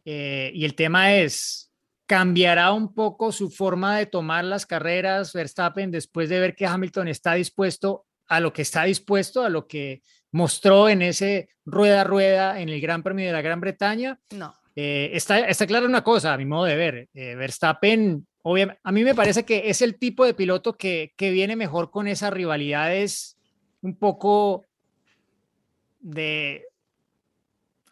Eh, y el tema es, ¿cambiará un poco su forma de tomar las carreras Verstappen después de ver que Hamilton está dispuesto a lo que está dispuesto, a lo que mostró en ese rueda rueda en el Gran Premio de la Gran Bretaña. No. Eh, está, está clara una cosa, a mi modo de ver. Eh, Verstappen, obviamente, a mí me parece que es el tipo de piloto que, que viene mejor con esas rivalidades un poco de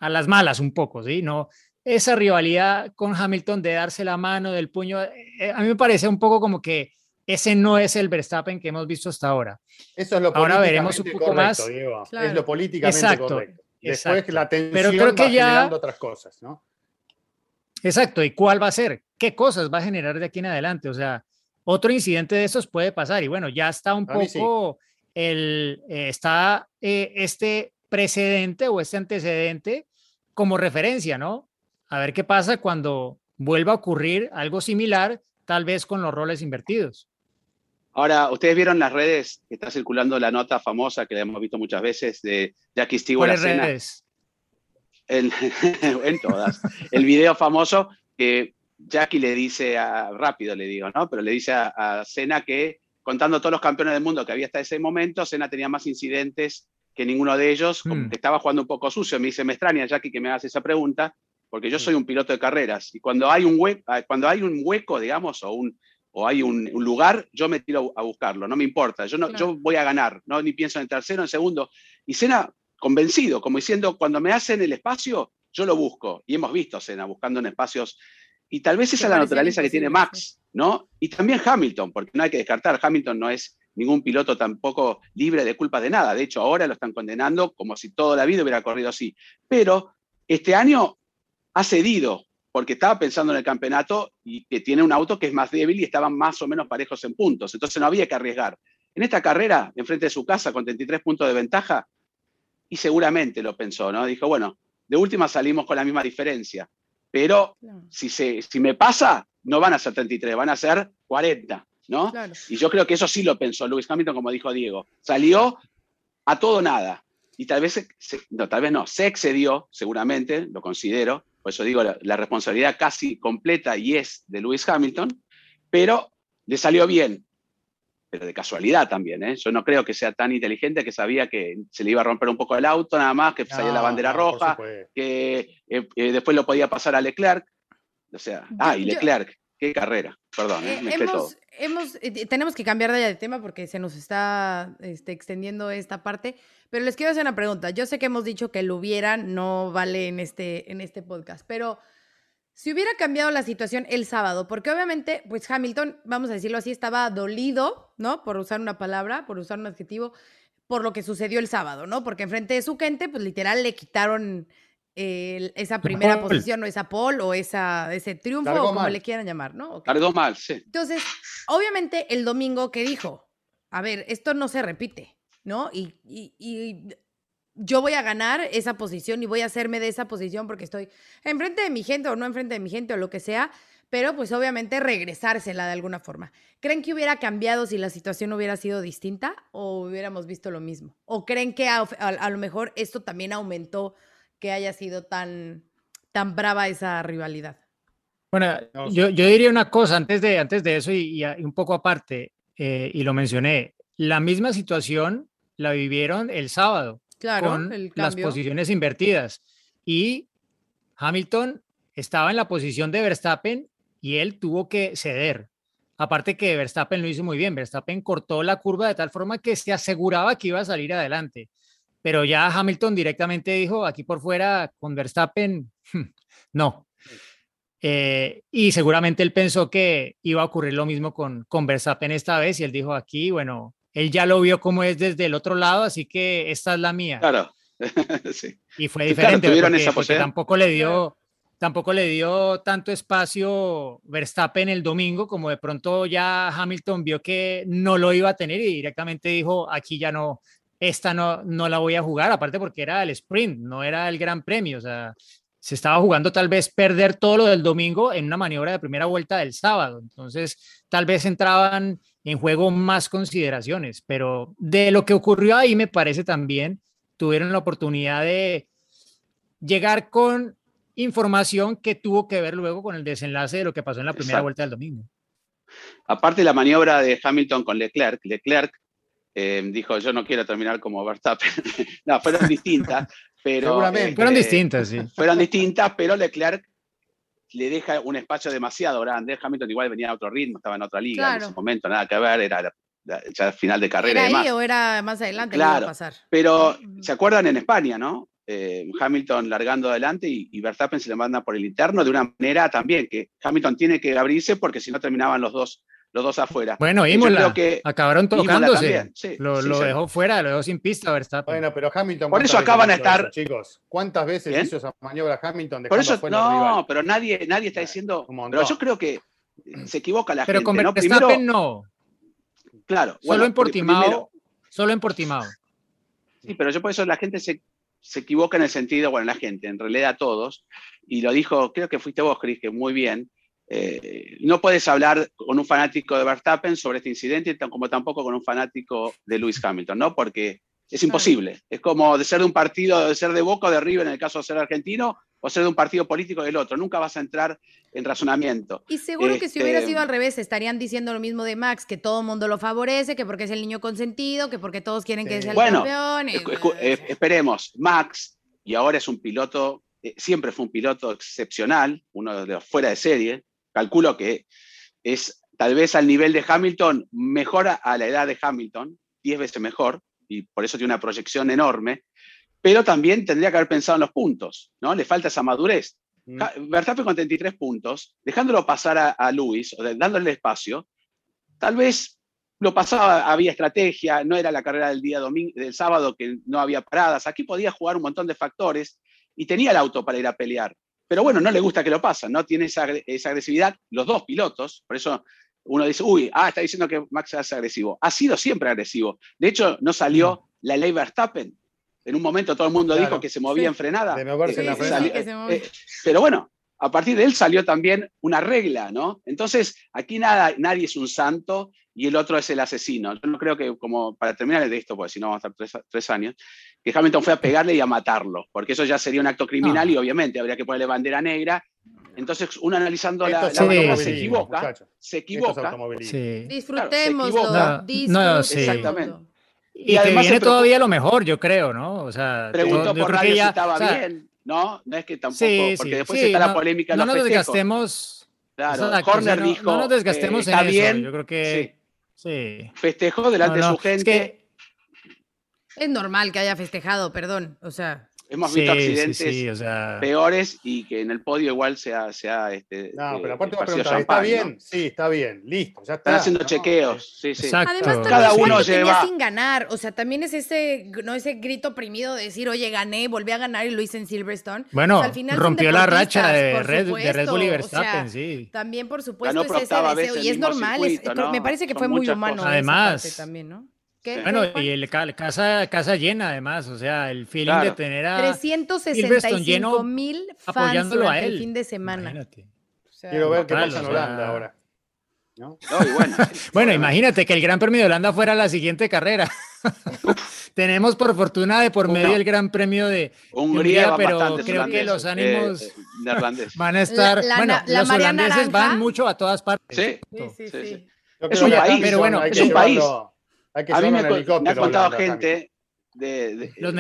a las malas, un poco, ¿sí? No, esa rivalidad con Hamilton de darse la mano del puño, eh, a mí me parece un poco como que ese no es el Verstappen que hemos visto hasta ahora. Eso es lo ahora veremos un poco más. Es lo políticamente exacto, correcto. Después la tensión Pero creo que va ya... generando otras cosas, ¿no? Exacto, ¿y cuál va a ser? ¿Qué cosas va a generar de aquí en adelante? O sea, otro incidente de esos puede pasar y bueno, ya está un poco el, eh, está eh, este precedente o este antecedente como referencia, ¿no? A ver qué pasa cuando vuelva a ocurrir algo similar, tal vez con los roles invertidos. Ahora, ustedes vieron las redes que está circulando la nota famosa que hemos visto muchas veces de Jackie Stewart. ¿Cuáles redes? En, en, todas. El video famoso que Jackie le dice a, rápido le digo, ¿no? Pero le dice a, a Cena que contando todos los campeones del mundo que había hasta ese momento, Cena tenía más incidentes que ninguno de ellos, mm. que estaba jugando un poco sucio. Me dice, me extraña, Jackie, que me hagas esa pregunta, porque yo soy un piloto de carreras y cuando hay un, hueco, cuando hay un hueco, digamos, o, un, o hay un, lugar, yo me tiro a buscarlo, no me importa, yo, no, yo voy a ganar, no ni pienso en el tercero, en segundo. Y Cena convencido, como diciendo, cuando me hacen el espacio, yo lo busco. Y hemos visto Cena buscando en espacios. Y tal vez esa es la naturaleza que tiene Max, ¿no? Y también Hamilton, porque no hay que descartar, Hamilton no es ningún piloto tampoco libre de culpa de nada. De hecho, ahora lo están condenando como si toda la vida hubiera corrido así. Pero este año ha cedido porque estaba pensando en el campeonato y que tiene un auto que es más débil y estaban más o menos parejos en puntos. Entonces no había que arriesgar. En esta carrera, enfrente de su casa, con 33 puntos de ventaja, y seguramente lo pensó, ¿no? Dijo, bueno, de última salimos con la misma diferencia, pero si, se, si me pasa, no van a ser 33, van a ser 40, ¿no? Y yo creo que eso sí lo pensó Lewis Hamilton, como dijo Diego. Salió a todo nada. Y tal vez, no, tal vez no, se excedió, seguramente, lo considero, por eso digo, la, responsabilidad casi completa y es de Lewis Hamilton, pero le salió bien, pero de casualidad también. ¿eh? Yo no creo que sea tan inteligente que sabía que se le iba a romper un poco el auto, nada más, que salía la bandera roja, que eh, eh, después lo podía pasar a Leclerc. O sea, ah, y Leclerc, qué carrera, perdón, eh, me hemos, hemos tenemos que cambiar de, de tema porque se nos está este, extendiendo esta parte. Pero les quiero hacer una pregunta. Yo sé que hemos dicho que lo hubieran no vale en este, en este podcast, pero si hubiera cambiado la situación el sábado, porque obviamente, pues Hamilton, vamos a decirlo así, estaba dolido, ¿no? Por usar una palabra, por usar un adjetivo, por lo que sucedió el sábado, ¿no? Porque enfrente de su gente, pues literal le quitaron esa primera posición o esa pole o esa, ese triunfo o como le quieran llamar, ¿no? Cargó mal, sí. Entonces, obviamente el domingo que dijo, a ver, esto no se repite. ¿no? Y, yo voy a ganar esa posición y voy a hacerme de esa posición porque estoy enfrente de mi gente o no enfrente de mi gente o lo que sea, pero pues obviamente regresársela de alguna forma. ¿Creen que hubiera cambiado si la situación hubiera sido distinta o hubiéramos visto lo mismo? ¿O creen que a, lo mejor esto también aumentó que haya sido tan, tan brava esa rivalidad? Bueno, yo, diría una cosa antes de, antes de eso y, un poco aparte, eh, y lo mencioné, la misma situación la vivieron el sábado con las posiciones invertidas. Y Hamilton estaba en la posición de Verstappen y él tuvo que ceder. Aparte que Verstappen lo hizo muy bien, Verstappen cortó la curva de tal forma que se aseguraba que iba a salir adelante. Pero ya Hamilton directamente dijo, aquí por fuera con Verstappen, no. Eh, y seguramente él pensó que iba a ocurrir lo mismo con, con Verstappen esta vez y él dijo aquí, bueno, él ya lo vio como es desde el otro lado, así que esta es la mía. Claro. sí. Y fue diferente porque, tampoco le dio tampoco le dio tanto espacio Verstappen el domingo, como de pronto ya Hamilton vio que no lo iba a tener y directamente dijo, aquí ya no, esta no, no la voy a jugar, aparte porque era el sprint, no era el gran premio, o sea, se estaba jugando tal vez perder todo lo del domingo en una maniobra de primera vuelta del sábado, entonces tal vez entraban en juego más consideraciones, pero de lo que ocurrió ahí me parece también tuvieron la oportunidad de llegar con información que tuvo que ver luego con el desenlace de lo que pasó en la primera vuelta del domingo. Aparte de la maniobra de Hamilton con Leclerc, Leclerc eh, dijo yo no quiero terminar como Verstappen. no, fueron distintas, pero... Seguramente. fueron eh, distintas, sí. Fueron distintas, pero Leclerc le deja un espacio demasiado grande. Hamilton igual venía a otro ritmo, estaba en otra liga en ese momento, nada que ver, era ya final de carrera. ¿Era ahí o era más adelante claro, pasar? Pero, ¿se acuerdan en España, no? Eh, Hamilton largando adelante y, Verstappen se le manda por el interno de una manera también que Hamilton tiene que abrirse porque si no terminaban los dos los dos afuera. Bueno, Imola, que acabaron tocándose. lo, dejó fuera, lo dejó sin pista Verstappen. Bueno, pero Hamilton. Por eso acaban de estar. chicos, ¿cuántas veces hizo esa maniobra Hamilton? Por eso, no, pero nadie, nadie está diciendo. Pero yo creo que se equivoca la pero gente. Pero con Verstappen no. Claro. Solo en Portimao. solo en Portimao. Sí, pero yo por eso la gente se, se equivoca en el sentido, bueno, la gente, en realidad todos, y lo dijo, creo que fuiste vos, Chris, que muy bien, eh, no puedes hablar con un fanático de Verstappen sobre este incidente, como tampoco con un fanático de Lewis Hamilton, ¿no? Porque es imposible. Es como de ser de un partido, de ser de Boca o de River en el caso de ser argentino, o ser de un partido político del otro. Nunca vas a entrar en razonamiento. Y seguro que si hubiera sido este al revés, estarían diciendo lo mismo de Max, que todo el mundo lo favorece, que porque es el niño consentido, que porque todos quieren que sea el bueno, campeón. Eh, esperemos, Max, y ahora es un piloto, eh, siempre fue un piloto excepcional, uno de los fuera de serie, calculo que es tal vez al nivel de Hamilton, mejor a la edad de Hamilton, 10 veces mejor, y por eso tiene una proyección enorme, pero también tendría que haber pensado en los puntos, ¿no? Le falta esa madurez. Mm. Verstappen con 33 puntos, dejándolo pasar a, a Luis, o dándole espacio, tal vez lo pasaba, había estrategia, no era la carrera del día domingo, del sábado que no había paradas, aquí podía jugar un montón de factores y tenía el auto para ir a pelear. Pero bueno, no le gusta que lo pasen, no tiene esa, esa agresividad, los dos pilotos, por eso uno dice, uy, ah, está diciendo que Max es agresivo. Ha sido siempre agresivo. De hecho, no salió mm. la ley Verstappen. En un momento todo el mundo dijo que se movía en frenada. pero bueno, a partir de él salió también una regla, ¿no? Entonces, aquí nada, nadie es un santo y el otro es el asesino. Yo no creo que, como para terminar de esto, porque si no vamos a estar tres, años, que Hamilton fue a pegarle y a matarlo, porque eso ya sería un acto criminal y obviamente habría que ponerle bandera negra entonces, uno analizando la, la se equivoca, se equivoca. Disfrutémoslo. no, Exactamente. Y, además viene todavía lo mejor, yo creo, ¿no? O sea, preguntó por radio si estaba bien, ¿no? No es que tampoco, porque después está la polémica. No, nos desgastemos. Claro, Corner dijo. No nos desgastemos en bien, eso. Yo creo que. Sí. Festejó delante de su gente. es normal que haya festejado, perdón. O sea. Hemos visto accidentes peores y que en el podio igual sea. sea este, no, pero aparte eh, ¿está bien? Sí, está bien, listo, ya está. Están haciendo chequeos, sí, sí. Además, cada uno lleva. sin ganar, o sea, también es ese, no ese grito oprimido de decir, oye, gané, volví a ganar y lo hice en Silverstone. Bueno, al final rompió la racha de Red, de Red, Bull y Verstappen, sí. También, por supuesto, es ese deseo y es normal. me parece que fue muy humano. Además, también, ¿no? Bueno, y el casa, casa llena además, o sea, el feeling de tener a 365 mil fans durante el fin de semana. Quiero ver qué pasa en Holanda ahora. bueno, imagínate que el Gran Premio de Holanda fuera la siguiente carrera. Tenemos por fortuna de por medio el Gran Premio de Hungría, pero creo que los eh, ánimos eh, van a estar. bueno, los holandeses van mucho a todas partes. Sí, sí, sí. Es un país, pero bueno, es un país a mí me, ha contado gente de, los,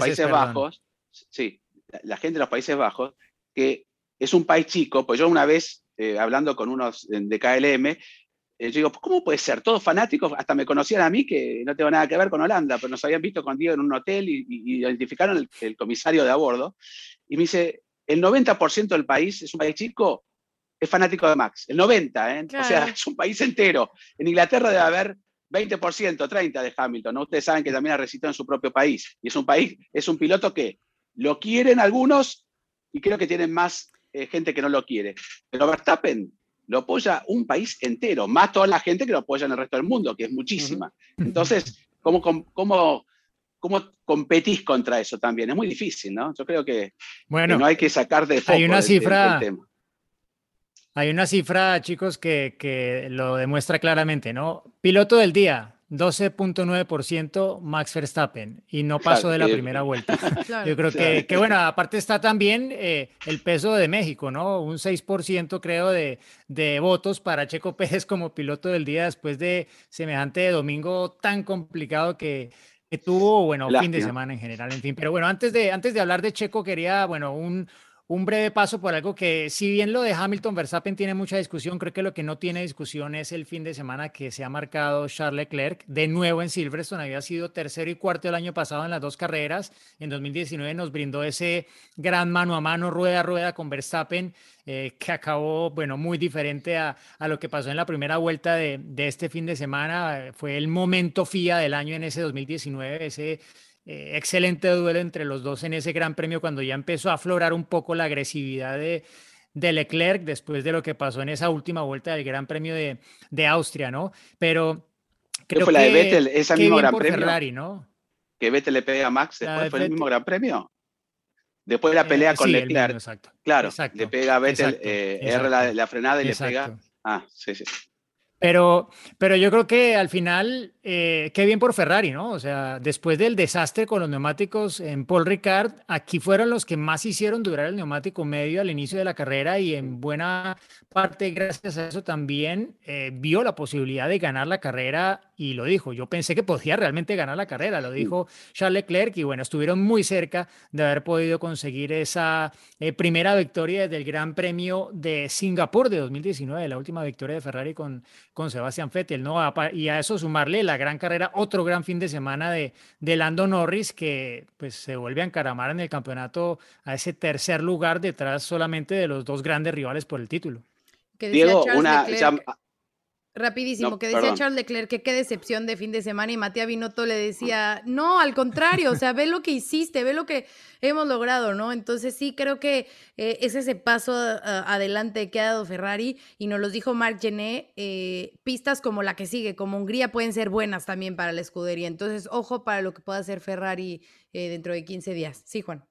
Países Bajos, sí, la gente de los Países Bajos, que es un país chico, pues yo una vez, eh, hablando con unos de KLM, eh, yo digo, ¿cómo puede ser? Todos fanáticos, hasta me conocían a mí, que no tengo nada que ver con Holanda, pero nos habían visto contigo en un hotel y, identificaron el, el, comisario de a bordo. Y me dice, el 90% del país es un país chico, es fanático de Max. El 90, ¿eh? O sea, es un país entero. En Inglaterra debe haber 20%, 30% de Hamilton, ¿no? Ustedes saben que también ha resistido en su propio país. Y es un país, es un piloto que lo quieren algunos y creo que tienen más eh, gente que no lo quiere. Pero Verstappen lo apoya un país entero, más toda la gente que lo apoya en el resto del mundo, que es muchísima. Entonces, ¿cómo, cómo, cómo competís contra eso también? Es muy difícil, ¿no? Yo creo que, bueno, no hay que sacar de foco hay una cifra, tema. Hay una cifra, chicos, que, lo demuestra claramente, ¿no? Piloto del día, 12.9% Max Verstappen y no pasó de la primera vuelta. Yo creo que, que, bueno, aparte está también eh, el peso de México, ¿no? Un 6% creo de, de, votos para Checo Pérez como piloto del día después de semejante domingo tan complicado que, que tuvo, bueno, fin de semana en general, en fin. Pero bueno, antes de, antes de hablar de Checo, quería, bueno, un, un breve paso por algo que, si bien lo de Hamilton Verstappen tiene mucha discusión, creo que lo que no tiene discusión es el fin de semana que se ha marcado Charles Leclerc, de nuevo en Silverstone, había sido tercero y cuarto el año pasado en las dos carreras, en 2019 nos brindó ese gran mano a mano, rueda a rueda con Verstappen, eh, que acabó, bueno, muy diferente a, a, lo que pasó en la primera vuelta de, de este fin de semana, fue el momento FIA del año en ese 2019, ese eh, excelente duelo entre los dos en ese gran premio cuando ya empezó a aflorar un poco la agresividad de, de Leclerc después de lo que pasó en esa última vuelta del Gran Premio de, de Austria, ¿no? Pero creo fue que, la de Vettel, esa misma Gran Premio? Ferrari, ¿no? que Vettel le pega a Max después, fue el mismo Gran Premio. Después de la pelea eh, con Leclerc. claro, le pega a Vettel, eh, la, frenada y le pega. Ah, sí, sí. Pero, pero yo creo que al final, eh, qué bien por Ferrari, ¿no? O sea, después del desastre con los neumáticos en Paul Ricard, aquí fueron los que más hicieron durar el neumático medio al inicio de la carrera y en buena parte, gracias a eso, también eh, vio la posibilidad de ganar la carrera y lo dijo. Yo pensé que podía realmente ganar la carrera, lo dijo Charles Leclerc y bueno, estuvieron muy cerca de haber podido conseguir esa eh, primera victoria del Gran Premio de Singapur de 2019, la última victoria de Ferrari con, con Sebastián Vettel, ¿no? Y a eso sumarle la gran carrera, otro gran fin de semana de, de Lando Norris que pues se vuelve a encaramar en el campeonato a ese tercer lugar detrás solamente de los dos grandes rivales por el título. Diego, una, Rapidísimo, que decía Charles Leclerc que qué decepción de fin de semana y Matías Binotto le decía, no, al contrario, o sea, ve lo que hiciste, ve lo que hemos logrado, ¿no? Entonces sí, creo que eh, es ese paso adelante que ha dado Ferrari y nos lo dijo Marc Gené, eh, pistas como la que sigue, como Hungría, pueden ser buenas también para la escudería. Entonces, ojo para lo que pueda hacer Ferrari eh, dentro de 15 días. Sí, Juan.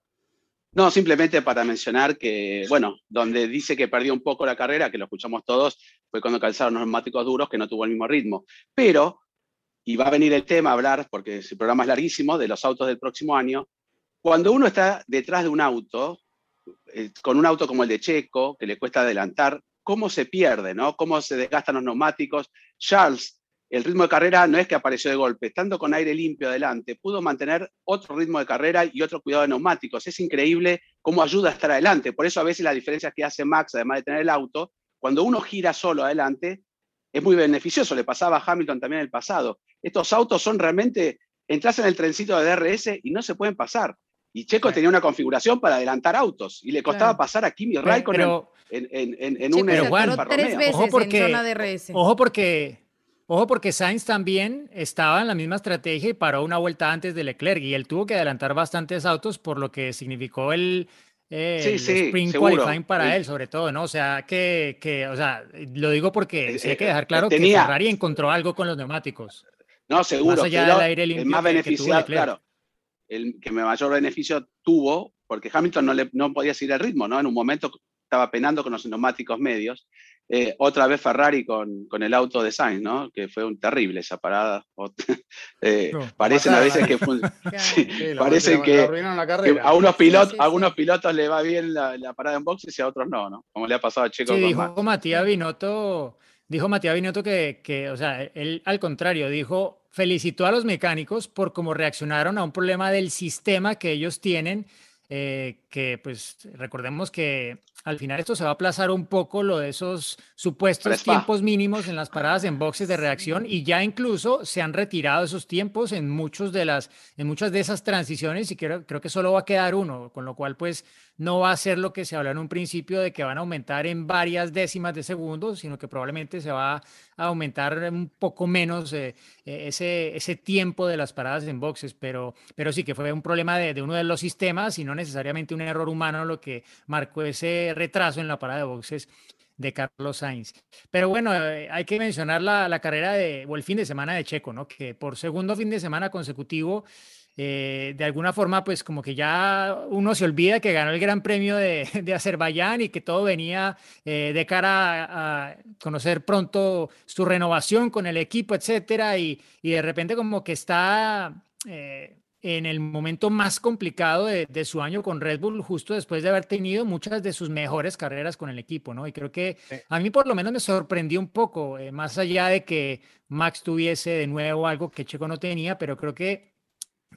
No, simplemente para mencionar que, bueno, donde dice que perdió un poco la carrera, que lo escuchamos todos, fue cuando calzaron los neumáticos duros, que no tuvo el mismo ritmo. Pero, y va a venir el tema a hablar, porque el programa es larguísimo, de los autos del próximo año, cuando uno está detrás de un auto, eh, con un auto como el de Checo, que le cuesta adelantar, ¿cómo se pierde, no? ¿Cómo se desgastan los neumáticos? Charles el ritmo de carrera no es que apareció de golpe, estando con aire limpio adelante, pudo mantener otro ritmo de carrera y otro cuidado de neumáticos. Es increíble cómo ayuda a estar adelante. Por eso a veces la diferencia que hace Max, además de tener el auto, cuando uno gira solo adelante, es muy beneficioso. Le pasaba a Hamilton también en el pasado. Estos autos son realmente, entras en el trencito de DRS y no se pueden pasar. Y Checo tenía una configuración para adelantar autos y le costaba pasar a Kimi Raikkonen en, en, en, un tres veces ojo porque, en zona DRS. Ojo porque Ojo porque Sainz también estaba en la misma estrategia y paró una vuelta antes de Leclerc y él tuvo que adelantar bastantes autos por lo que significó el, eh, sprint qualifying para él, sobre todo, ¿no? O sea, que, que o sea, lo digo porque hay que dejar claro que Ferrari encontró algo con los neumáticos. No, seguro. Más allá del aire limpio el más beneficiado, claro. El que mayor beneficio tuvo, porque Hamilton no, le, no podía seguir el ritmo, ¿no? En un momento estaba penando con los neumáticos medios eh, otra vez Ferrari con, con, el auto de Sainz, ¿no? Que fue un terrible esa parada. eh, parecen a veces que, parecen que, a unos pilotos, algunos pilotos le va bien la, la, parada en boxes y a otros no, ¿no? Como le ha pasado a Checo. Sí, dijo Matías Binotto, dijo Matías Binotto que, que, o sea, él al contrario dijo felicitó a los mecánicos por cómo reaccionaron a un problema del sistema que ellos tienen. Eh, que pues recordemos que al final esto se va a aplazar un poco lo de esos supuestos tiempos mínimos en las paradas en boxes de reacción y ya incluso se han retirado esos tiempos en muchos de las en muchas de esas transiciones y creo, creo que solo va a quedar uno, con lo cual pues no va a ser lo que se habló en un principio de que van a aumentar en varias décimas de segundos, sino que probablemente se va a aumentar un poco menos eh, eh, ese, ese tiempo de las paradas en boxes, pero, pero sí que fue un problema de, de uno de los sistemas y no necesariamente un error humano lo que marcó ese retraso en la parada de boxes de Carlos Sainz. Pero bueno, eh, hay que mencionar la, la, carrera de, o el fin de semana de Checo, ¿no? Que por segundo fin de semana consecutivo, eh, de alguna forma, pues como que ya uno se olvida que ganó el Gran Premio de, Azerbaiyán y que todo venía eh, de cara a, conocer pronto su renovación con el equipo, etcétera, y, y de repente como que está en el momento más complicado de, su año con Red Bull, justo después de haber tenido muchas de sus mejores carreras con el equipo, ¿no? Y creo que a mí por lo menos me sorprendió un poco, eh, más allá de que Max tuviese de nuevo algo que Checo no tenía, pero creo que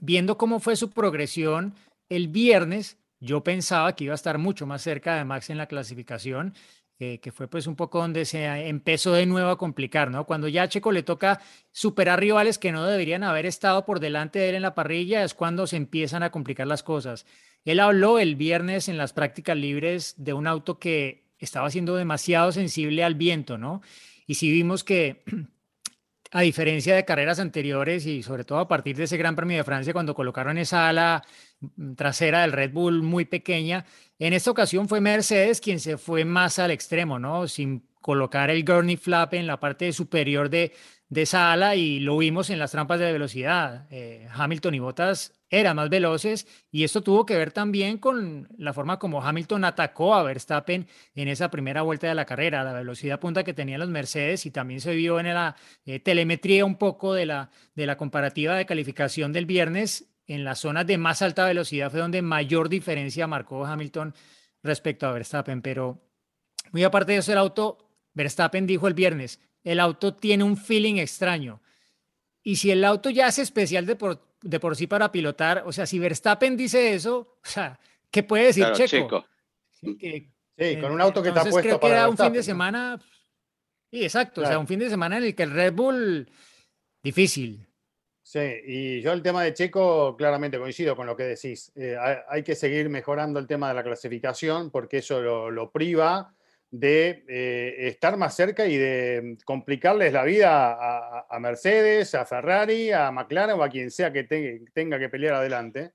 viendo cómo fue su progresión el viernes, yo pensaba que iba a estar mucho más cerca de Max en la clasificación que fue pues un poco donde se empezó de nuevo a complicar, ¿no? Cuando ya a Checo le toca superar rivales que no deberían haber estado por delante de él en la parrilla, es cuando se empiezan a complicar las cosas. Él habló el viernes en las prácticas libres de un auto que estaba siendo demasiado sensible al viento, ¿no? Y si vimos que a diferencia de carreras anteriores y sobre todo a partir de ese Gran Premio de Francia, cuando colocaron esa ala trasera del Red Bull muy pequeña, en esta ocasión fue Mercedes quien se fue más al extremo, ¿no? Sin colocar el gurney flap en la parte superior de, de esa ala y lo vimos en las trampas de velocidad. Eh, Hamilton y Bottas eran más veloces y esto tuvo que ver también con la forma como Hamilton atacó a Verstappen en esa primera vuelta de la carrera, la velocidad punta que tenían los Mercedes y también se vio en la eh, telemetría un poco de la, de la comparativa de calificación del viernes. En las zonas de más alta velocidad fue donde mayor diferencia marcó Hamilton respecto a Verstappen, pero muy aparte de eso el auto, Verstappen dijo el viernes, el auto tiene un feeling extraño. Y si el auto ya es especial de por, de por sí para pilotar. O sea, si Verstappen dice eso, o sea, ¿qué puede decir Checo? Sí, con un auto que está puesto creo que era un fin de semana. Sí, exacto. O sea, un fin de semana en el que el Red Bull difícil. Sí, y yo el tema de Checo claramente coincido con lo que decís. Eh, hay, que seguir mejorando el tema de la clasificación porque eso lo, priva de eh, estar más cerca y de complicarles la vida a, Mercedes, a Ferrari, a McLaren o a quien sea que tenga que pelear adelante.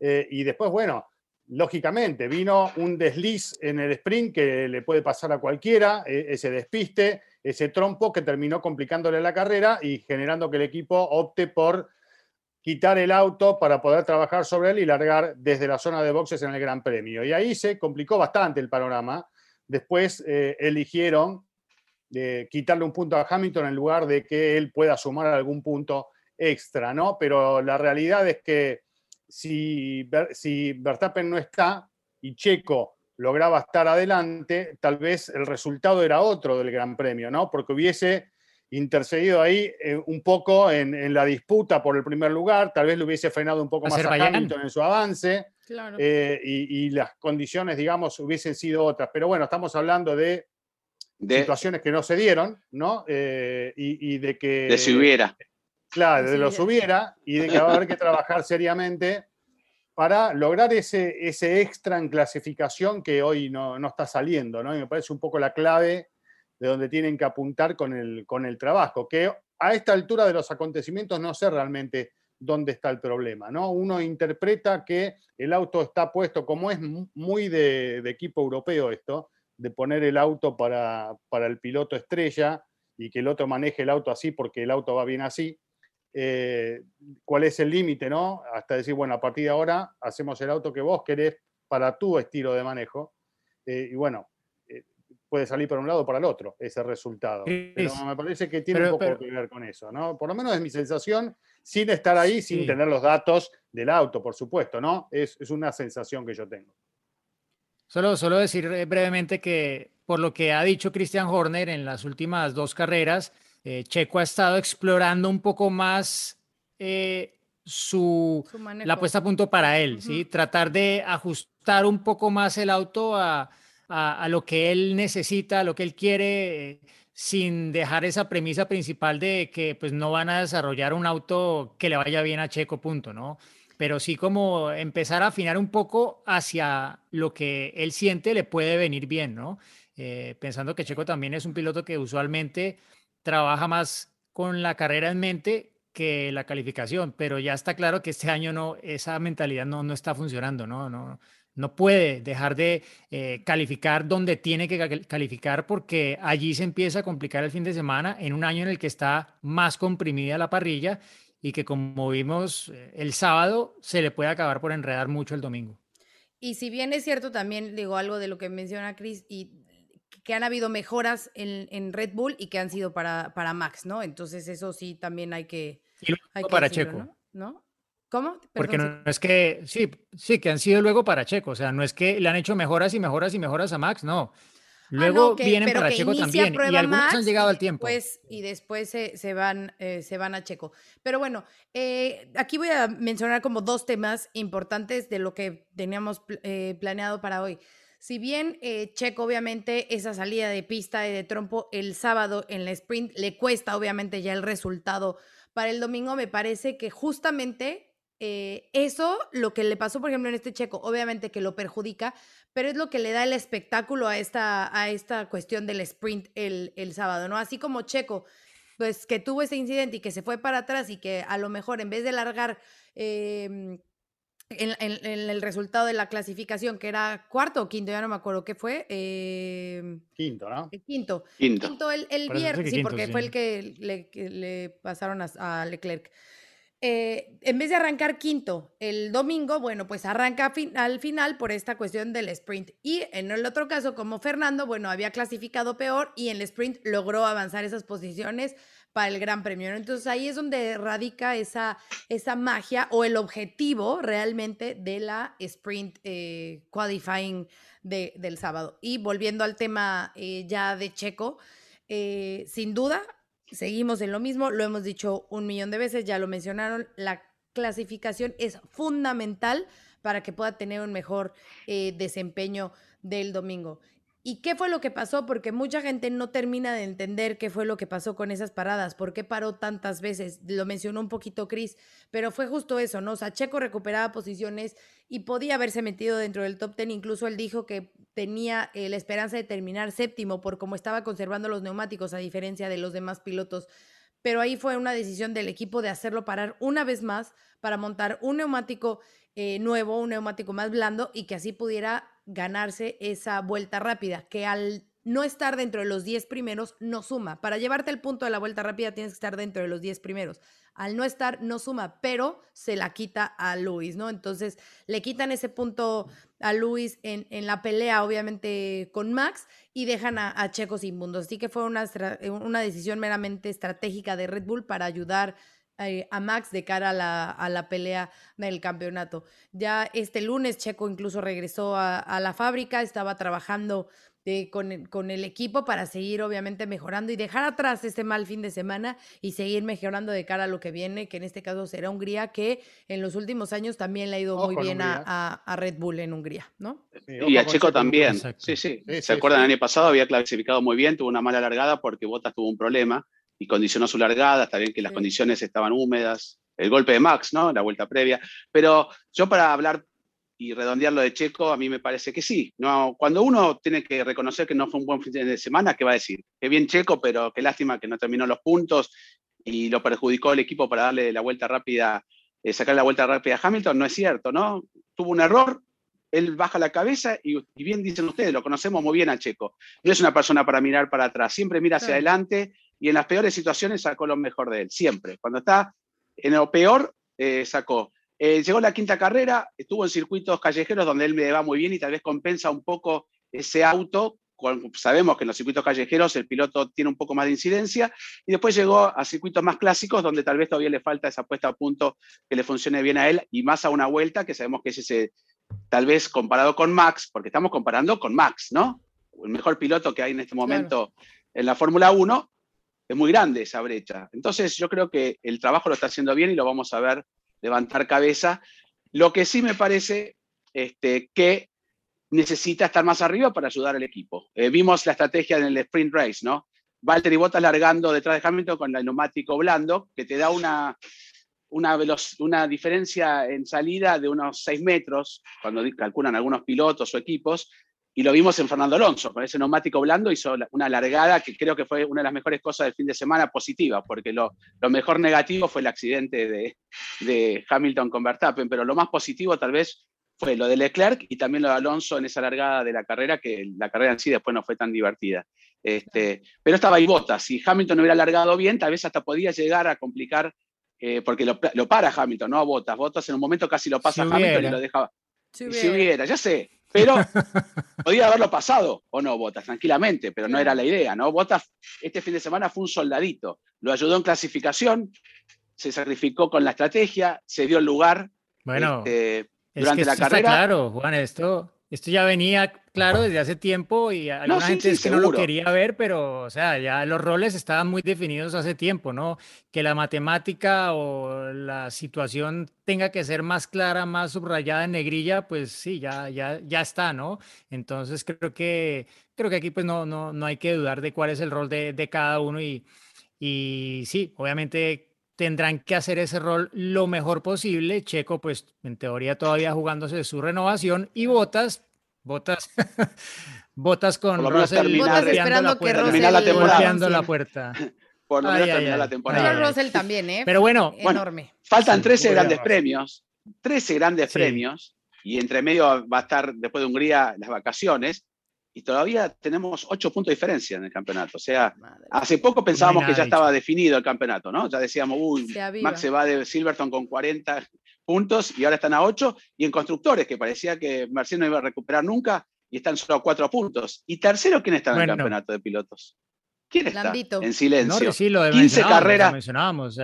Eh, y después, bueno, lógicamente, vino un desliz en el sprint que le puede pasar a cualquiera, e, ese despiste, ese trompo que terminó complicándole la carrera y generando que el equipo opte por quitar el auto para poder trabajar sobre él y largar desde la zona de boxes en el Gran Premio. Y ahí se complicó bastante el panorama Después eh, eligieron eh, quitarle un punto a Hamilton en lugar de que él pueda sumar algún punto extra, ¿no? Pero la realidad es que si, si Verstappen no está y Checo lograba estar adelante, tal vez el resultado era otro del Gran Premio, ¿no? Porque hubiese intercedido ahí eh, un poco en, la disputa por el primer lugar, tal vez le hubiese frenado un poco más a Hamilton en su avance. Eh, y, las condiciones, digamos, hubiesen sido otras. Pero bueno, estamos hablando de, situaciones que no se dieron, ¿no? Eh, y, de que... De si hubiera. Claro, de los hubiera y de que va a haber que trabajar seriamente para lograr ese, ese extra en clasificación que hoy no, está saliendo, ¿no? Y me parece un poco la clave de donde tienen que apuntar con el, con el trabajo, que a esta altura de los acontecimientos no sé realmente dónde está el problema. ¿no? Uno interpreta que el auto está puesto, como es muy de, equipo europeo esto, de poner el auto para, para, el piloto estrella y que el otro maneje el auto así porque el auto va bien así. Eh, ¿Cuál es el límite? ¿no? Hasta decir, bueno, a partir de ahora hacemos el auto que vos querés para tu estilo de manejo. Eh, y bueno, puede salir para un lado o para el otro ese resultado. Pero me parece que tiene un poco que ver con eso, ¿no? Por lo menos es mi sensación, sin estar ahí, sin tener los datos del auto, por supuesto, ¿no? Es, una sensación que yo tengo. Solo, solo decir eh, brevemente que por lo que ha dicho Christian Horner en las últimas dos carreras, eh, Checo ha estado explorando un poco más eh, su, la puesta a punto para él, ¿sí? Tratar de ajustar un poco más el auto a, a, lo que él necesita, a lo que él quiere, sin dejar esa premisa principal de que pues no van a desarrollar un auto que le vaya bien a Checo, punto, ¿no? Pero sí como empezar a afinar un poco hacia lo que él siente le puede venir bien, ¿no? Eh, pensando que Checo también es un piloto que usualmente trabaja más con la carrera en mente que la calificación, pero ya está claro que este año no, esa mentalidad no, no está funcionando, ¿no? no no puede dejar de eh, calificar donde tiene que calificar porque allí se empieza a complicar el fin de semana en un año en el que está más comprimida la parrilla y que como vimos eh, el sábado se le puede acabar por enredar mucho el domingo. Y si bien es cierto también, digo algo de lo que menciona Chris, y que han habido mejoras en, Red Bull y que han sido para, para Max, ¿no? Entonces eso sí también hay que... hay para Checo. ¿no? ¿Cómo? Porque no, es que, sí, sí, que han sido luego para Checo, o sea, no es que le han hecho mejoras y mejoras y mejoras a Max, no. Ah, luego vienen para Checo también y algunos han llegado al tiempo. y después se, van, eh, se van a Checo. Pero bueno, eh, aquí voy a mencionar como dos temas importantes de lo que teníamos eh, planeado para hoy. Si bien Checo, obviamente, esa salida de pista y de trompo el sábado en la sprint le cuesta, obviamente, ya el resultado para el domingo, me parece que justamente eh, eso, lo que le pasó, por ejemplo, en este checo, obviamente que lo perjudica, pero es lo que le da el espectáculo a esta, a esta cuestión del sprint el, el sábado, ¿no? Así como Checo, pues que tuvo ese incidente y que se fue para atrás y que a lo mejor en vez de largar em, en, el resultado de la clasificación, que era cuarto o quinto, ya no me acuerdo qué fue. Eh, quinto, ¿no? El quinto. Quinto. el, viernes, sí, porque fue el que le, pasaron a, Leclerc. Eh, en vez de arrancar quinto el domingo, bueno, pues arranca al final por esta cuestión del sprint. Y en el otro caso, como Fernando, bueno, había clasificado peor y en el sprint logró avanzar esas posiciones para el Gran Premio. Entonces ahí es donde radica esa, esa magia o el objetivo realmente de la sprint eh, qualifying de, del sábado. Y volviendo al tema eh, ya de Checo, eh, sin duda, seguimos en lo mismo, lo hemos dicho un millón de veces, ya lo mencionaron, la clasificación es fundamental para que pueda tener un mejor desempeño del domingo. ¿Y qué fue lo que pasó? Porque mucha gente no termina de entender qué fue lo que pasó con esas paradas, por qué paró tantas veces. Lo mencionó un poquito Chris, pero fue justo eso, ¿no? O sea, Checo recuperaba posiciones y podía haberse metido dentro del top ten. Incluso él dijo que tenía eh, la esperanza de terminar séptimo por cómo estaba conservando los neumáticos, a diferencia de los demás pilotos. Pero ahí fue una decisión del equipo de hacerlo parar una vez más para montar un neumático eh, nuevo, un neumático más blando y que así pudiera ganarse esa vuelta rápida, que al no estar dentro de los 10 primeros no suma. Para llevarte el punto de la vuelta rápida tienes que estar dentro de los 10 primeros. Al no estar no suma, pero se la quita a Luis, ¿no? Entonces le quitan ese punto a Luis en, la pelea, obviamente, con Max y dejan a, Checo sin puntos. Así que fue una, una decisión meramente estratégica de Red Bull para ayudar eh, a Max de cara a la, a la, pelea del campeonato. Ya este lunes Checo incluso regresó a, la fábrica, estaba trabajando con, con, el equipo para seguir obviamente mejorando y dejar atrás este mal fin de semana y seguir mejorando de cara a lo que viene, que en este caso será Hungría, que en los últimos años también le ha ido muy bien a, a, Red Bull en Hungría, ¿no? y a Checo también. Sí, sí. ¿Se acuerdan? El año pasado había clasificado muy bien, tuvo una mala largada porque Bottas tuvo un problema y condicionó su largada, está bien que las condiciones estaban húmedas, el golpe de Max, ¿no? La vuelta previa. Pero yo para hablar y redondear lo de Checo, a mí me parece que sí. No, cuando uno tiene que reconocer que no fue un buen fin de semana, ¿qué va a decir? Qué bien Checo, pero qué lástima que no terminó los puntos y lo perjudicó el equipo para darle la vuelta rápida, eh, sacar la vuelta rápida a Hamilton. No es cierto, ¿no? Tuvo un error, él baja la cabeza y, bien dicen ustedes, lo conocemos muy bien a Checo. No es una persona para mirar para atrás, siempre mira hacia adelante y en las peores situaciones sacó lo mejor de él, siempre. Cuando está en lo peor, eh, sacó. Eh, llegó la quinta carrera, estuvo en circuitos callejeros donde él me va muy bien y tal vez compensa un poco ese auto. Sabemos que en los circuitos callejeros el piloto tiene un poco más de incidencia y después llegó a circuitos más clásicos donde tal vez todavía le falta esa puesta a punto que le funcione bien a él y más a una vuelta que sabemos que es ese, tal vez comparado con Max, porque estamos comparando con Max, ¿no? El mejor piloto que hay en este momento en la Fórmula 1, es muy grande esa brecha. Entonces yo creo que el trabajo lo está haciendo bien y lo vamos a ver levantar cabeza. Lo que sí me parece este, que necesita estar más arriba para ayudar al equipo. Eh, vimos la estrategia en el sprint race, ¿no? Valtteri Bottas largando detrás de Hamilton con el neumático blando, que te da una, una, una diferencia en salida de unos 6 metros, cuando calculan algunos pilotos o equipos, y lo vimos en Fernando Alonso, con ese neumático blando hizo una largada que creo que fue una de las mejores cosas del fin de semana positiva, porque lo, mejor negativo fue el accidente de, de, Hamilton con Verstappen, pero lo más positivo tal vez fue lo de Leclerc y también lo de Alonso en esa largada de la carrera, que la carrera en sí después no fue tan divertida. Este, pero estaba ahí Bottas, si Hamilton no hubiera largado bien, tal vez hasta podía llegar a complicar, eh, porque lo, para Hamilton, no a Bottas. Bottas en un momento casi lo pasa a Hamilton y lo dejaba. Si hubiera, ya sé, pero podía haberlo pasado, o no, Botas, tranquilamente, pero no era la idea, ¿no? Botas este fin de semana fue un soldadito, lo ayudó en clasificación, se sacrificó con la estrategia, se dio el lugar bueno, este, durante la carrera. Está claro, Juan, esto esto ya venía claro desde hace tiempo y alguna gente es que no lo quería ver, pero o sea, ya los roles estaban muy definidos hace tiempo, ¿no? Que la matemática o la situación tenga que ser más clara, más subrayada en negrilla, pues sí, ya, ya, ya está, ¿no? Entonces creo que, creo que aquí pues no, no, no hay que dudar de cuál es el rol de, de cada uno y, y sí, obviamente tendrán que hacer ese rol lo mejor posible. Checo, pues en teoría todavía jugándose su renovación y Botas, Botas, Botas con Russell esperando que Russell la temporada. la puerta. Por lo menos terminar la temporada. Pero Russell también, ¿eh? Pero bueno, enorme. faltan 13 grandes premios. 13 grandes premios y entre medio va a estar después de Hungría las vacaciones y todavía tenemos 8 puntos de diferencia en el campeonato. O sea, hace poco pensábamos que ya estaba definido el campeonato, ¿no? Ya decíamos, uy, Max se va de Silverton con 40 puntos y ahora están a 8 y en constructores que parecía que Mercedes no iba a recuperar nunca y están solo a 4 puntos. ¿Y tercero quién está en el campeonato de pilotos? ¿Quién está? En silencio. 15 carreras.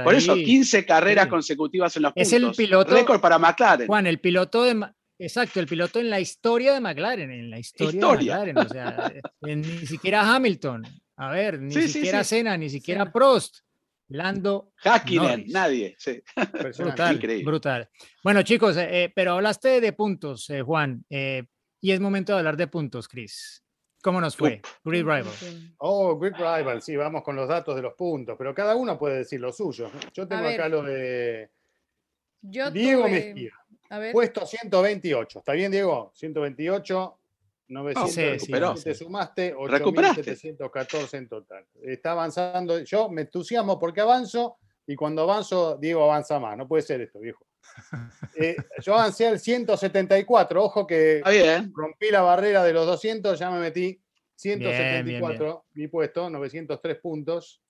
por eso, 15 carreras consecutivas en los puntos. Es el piloto. Récord para McLaren. Juan, el piloto de. Exacto, el piloto en la historia de McLaren, en la historia, de McLaren. O sea, ni siquiera Hamilton. A ver, ni siquiera Senna, ni siquiera Prost. Lando. Hakkinen, nadie. Brutal, brutal. Bueno, chicos, eh, eh, pero hablaste de puntos, eh, Juan, y es momento de hablar de puntos, Chris. ¿Cómo nos fue? Grid Rival. Oh, Grid Rival, sí, vamos con los datos de los puntos, pero cada uno puede decir lo suyo. Yo tengo acá lo de Diego Mejía. Puesto 128. ¿Está bien, Diego? 128, 900. te sumaste 8.714 en total. Está avanzando. Yo me entusiasmo porque avanzo y cuando avanzo, Diego avanza más. No puede ser esto, viejo. Eh, yo avancé al 174, ojo que rompí la barrera de los 200, ya me metí 174, mi puesto, 903 puntos.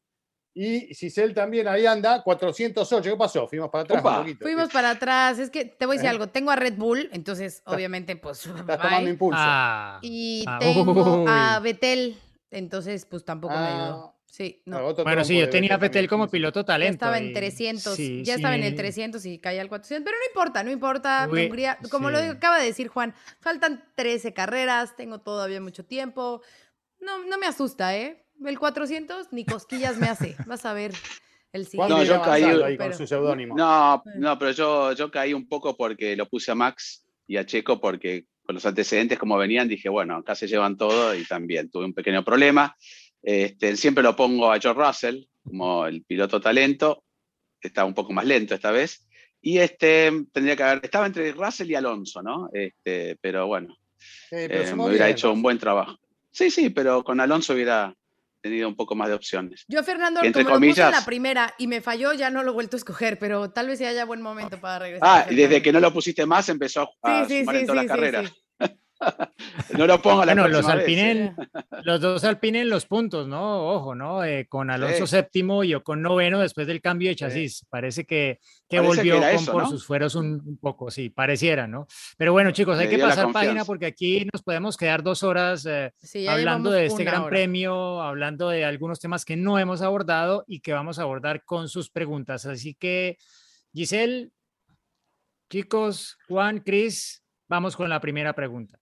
Y Cisel también ahí anda, 408. ¿Qué pasó? Fuimos para atrás un poquito. Fuimos para atrás. Es que te voy a decir algo. Tengo a Red Bull, entonces obviamente pues... Estás tomando impulso. Ah. Y ah, tengo a Betel, entonces pues tampoco me ayudó. Ah. Sí, no. Bueno, sí, yo tenía a Vettel como piloto talento. Ya estaba en 300, ya estaba en el 300 y caía al 400, pero no importa, no importa. Hungría, como lo acaba de decir Juan, faltan 13 carreras, tengo todavía mucho tiempo. No, no me asusta, ¿eh? El 400 ni cosquillas me hace. Vas a ver el siguiente. No, yo caí ahí con su seudónimo. No, no, pero yo, yo caí un poco porque lo puse a Max y a Checo porque con los antecedentes como venían dije, bueno, acá se llevan todo y también tuve un pequeño problema. Este, siempre lo pongo a George Russell como el piloto talento. Está un poco más lento esta vez. Y este, tendría que haber, estaba entre Russell y Alonso, ¿no? Este, pero bueno, eh, me hubiera hecho un buen trabajo. Sí, sí, pero con Alonso hubiera tenido un poco más de opciones. Yo, Fernando, entre como comillas, lo puse en la primera y me falló, ya no lo he vuelto a escoger, pero tal vez sea haya buen momento para regresar. Ah, y desde que no lo pusiste más empezó a sí, sumar en todas las carreras. no lo pongo la bueno, los Alpinen, los dos Alpinen los puntos, ¿no? Ojo, ¿no? Eh, con Alonso séptimo y con noveno después del cambio de chasis. Parece que, que volvió con, por sus fueros un, poco, sí, pareciera, ¿no? Pero bueno, chicos, hay que pasar página porque aquí nos podemos quedar dos horas eh, hablando de este gran premio, hablando de algunos temas que no hemos abordado y que vamos a abordar con sus preguntas. Así que, Giselle, chicos, Juan, Cris, vamos con la primera pregunta.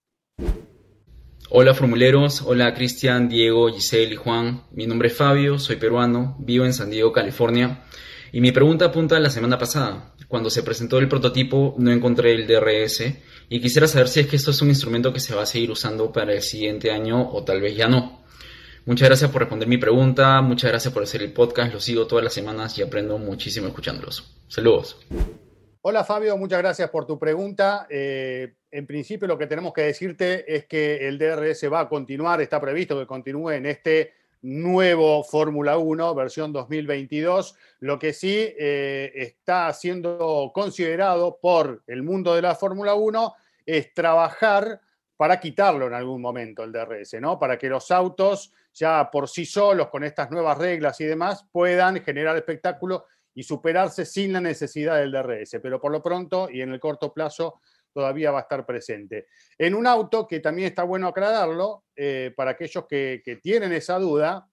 Hola formuleros, hola Cristian, Diego, Giselle y Juan. Mi nombre es Fabio, soy peruano, vivo en San Diego, California. Y mi pregunta apunta a la semana pasada. Cuando se presentó el prototipo no encontré el DRS y quisiera saber si es que esto es un instrumento que se va a seguir usando para el siguiente año o tal vez ya no. Muchas gracias por responder mi pregunta, muchas gracias por hacer el podcast, lo sigo todas las semanas y aprendo muchísimo escuchándolos. Saludos. Hola Fabio, muchas gracias por tu pregunta. Eh, en principio lo que tenemos que decirte es que el DRS va a continuar, está previsto que continúe en este nuevo Fórmula 1, versión 2022. Lo que sí eh, está siendo considerado por el mundo de la Fórmula 1 es trabajar para quitarlo en algún momento el DRS, ¿no? Para que los autos ya por sí solos, con estas nuevas reglas y demás, puedan generar espectáculo y superarse sin la necesidad del DRS, pero por lo pronto y en el corto plazo todavía va a estar presente. En un auto, que también está bueno aclararlo, eh, para aquellos que, tienen esa duda,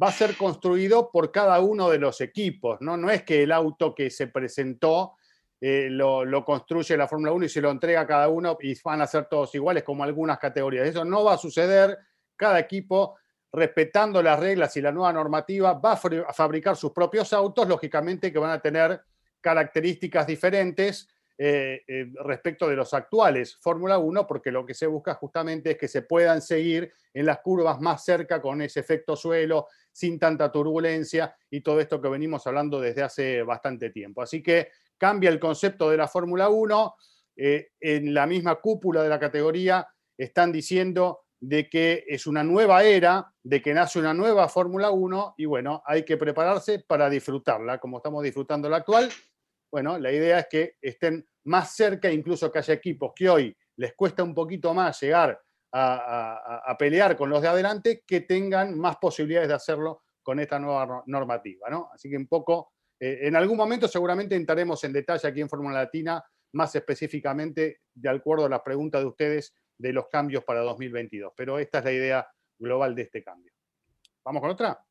va a ser construido por cada uno de los equipos, ¿no? No es que el auto que se presentó eh, lo, lo, construye la Fórmula 1 y se lo entrega a cada uno y van a ser todos iguales como algunas categorías. Eso no va a suceder. Cada equipo respetando las reglas y la nueva normativa, va a fabricar sus propios autos, lógicamente que van a tener características diferentes eh, eh, respecto de los actuales Fórmula 1, porque lo que se busca justamente es que se puedan seguir en las curvas más cerca con ese efecto suelo, sin tanta turbulencia y todo esto que venimos hablando desde hace bastante tiempo. Así que cambia el concepto de la Fórmula 1. Eh, en la misma cúpula de la categoría están diciendo de que es una nueva era, de que nace una nueva Fórmula 1 y bueno, hay que prepararse para disfrutarla, como estamos disfrutando la actual. Bueno, la idea es que estén más cerca, incluso que haya equipos que hoy les cuesta un poquito más llegar a, pelear con los de adelante, que tengan más posibilidades de hacerlo con esta nueva normativa. ¿no? Así que un poco, eh, en algún momento seguramente entraremos en detalle aquí en Fórmula Latina, más específicamente de acuerdo a las preguntas de ustedes de los cambios para 2022. Pero esta es la idea global de este cambio. ¿Vamos con otra?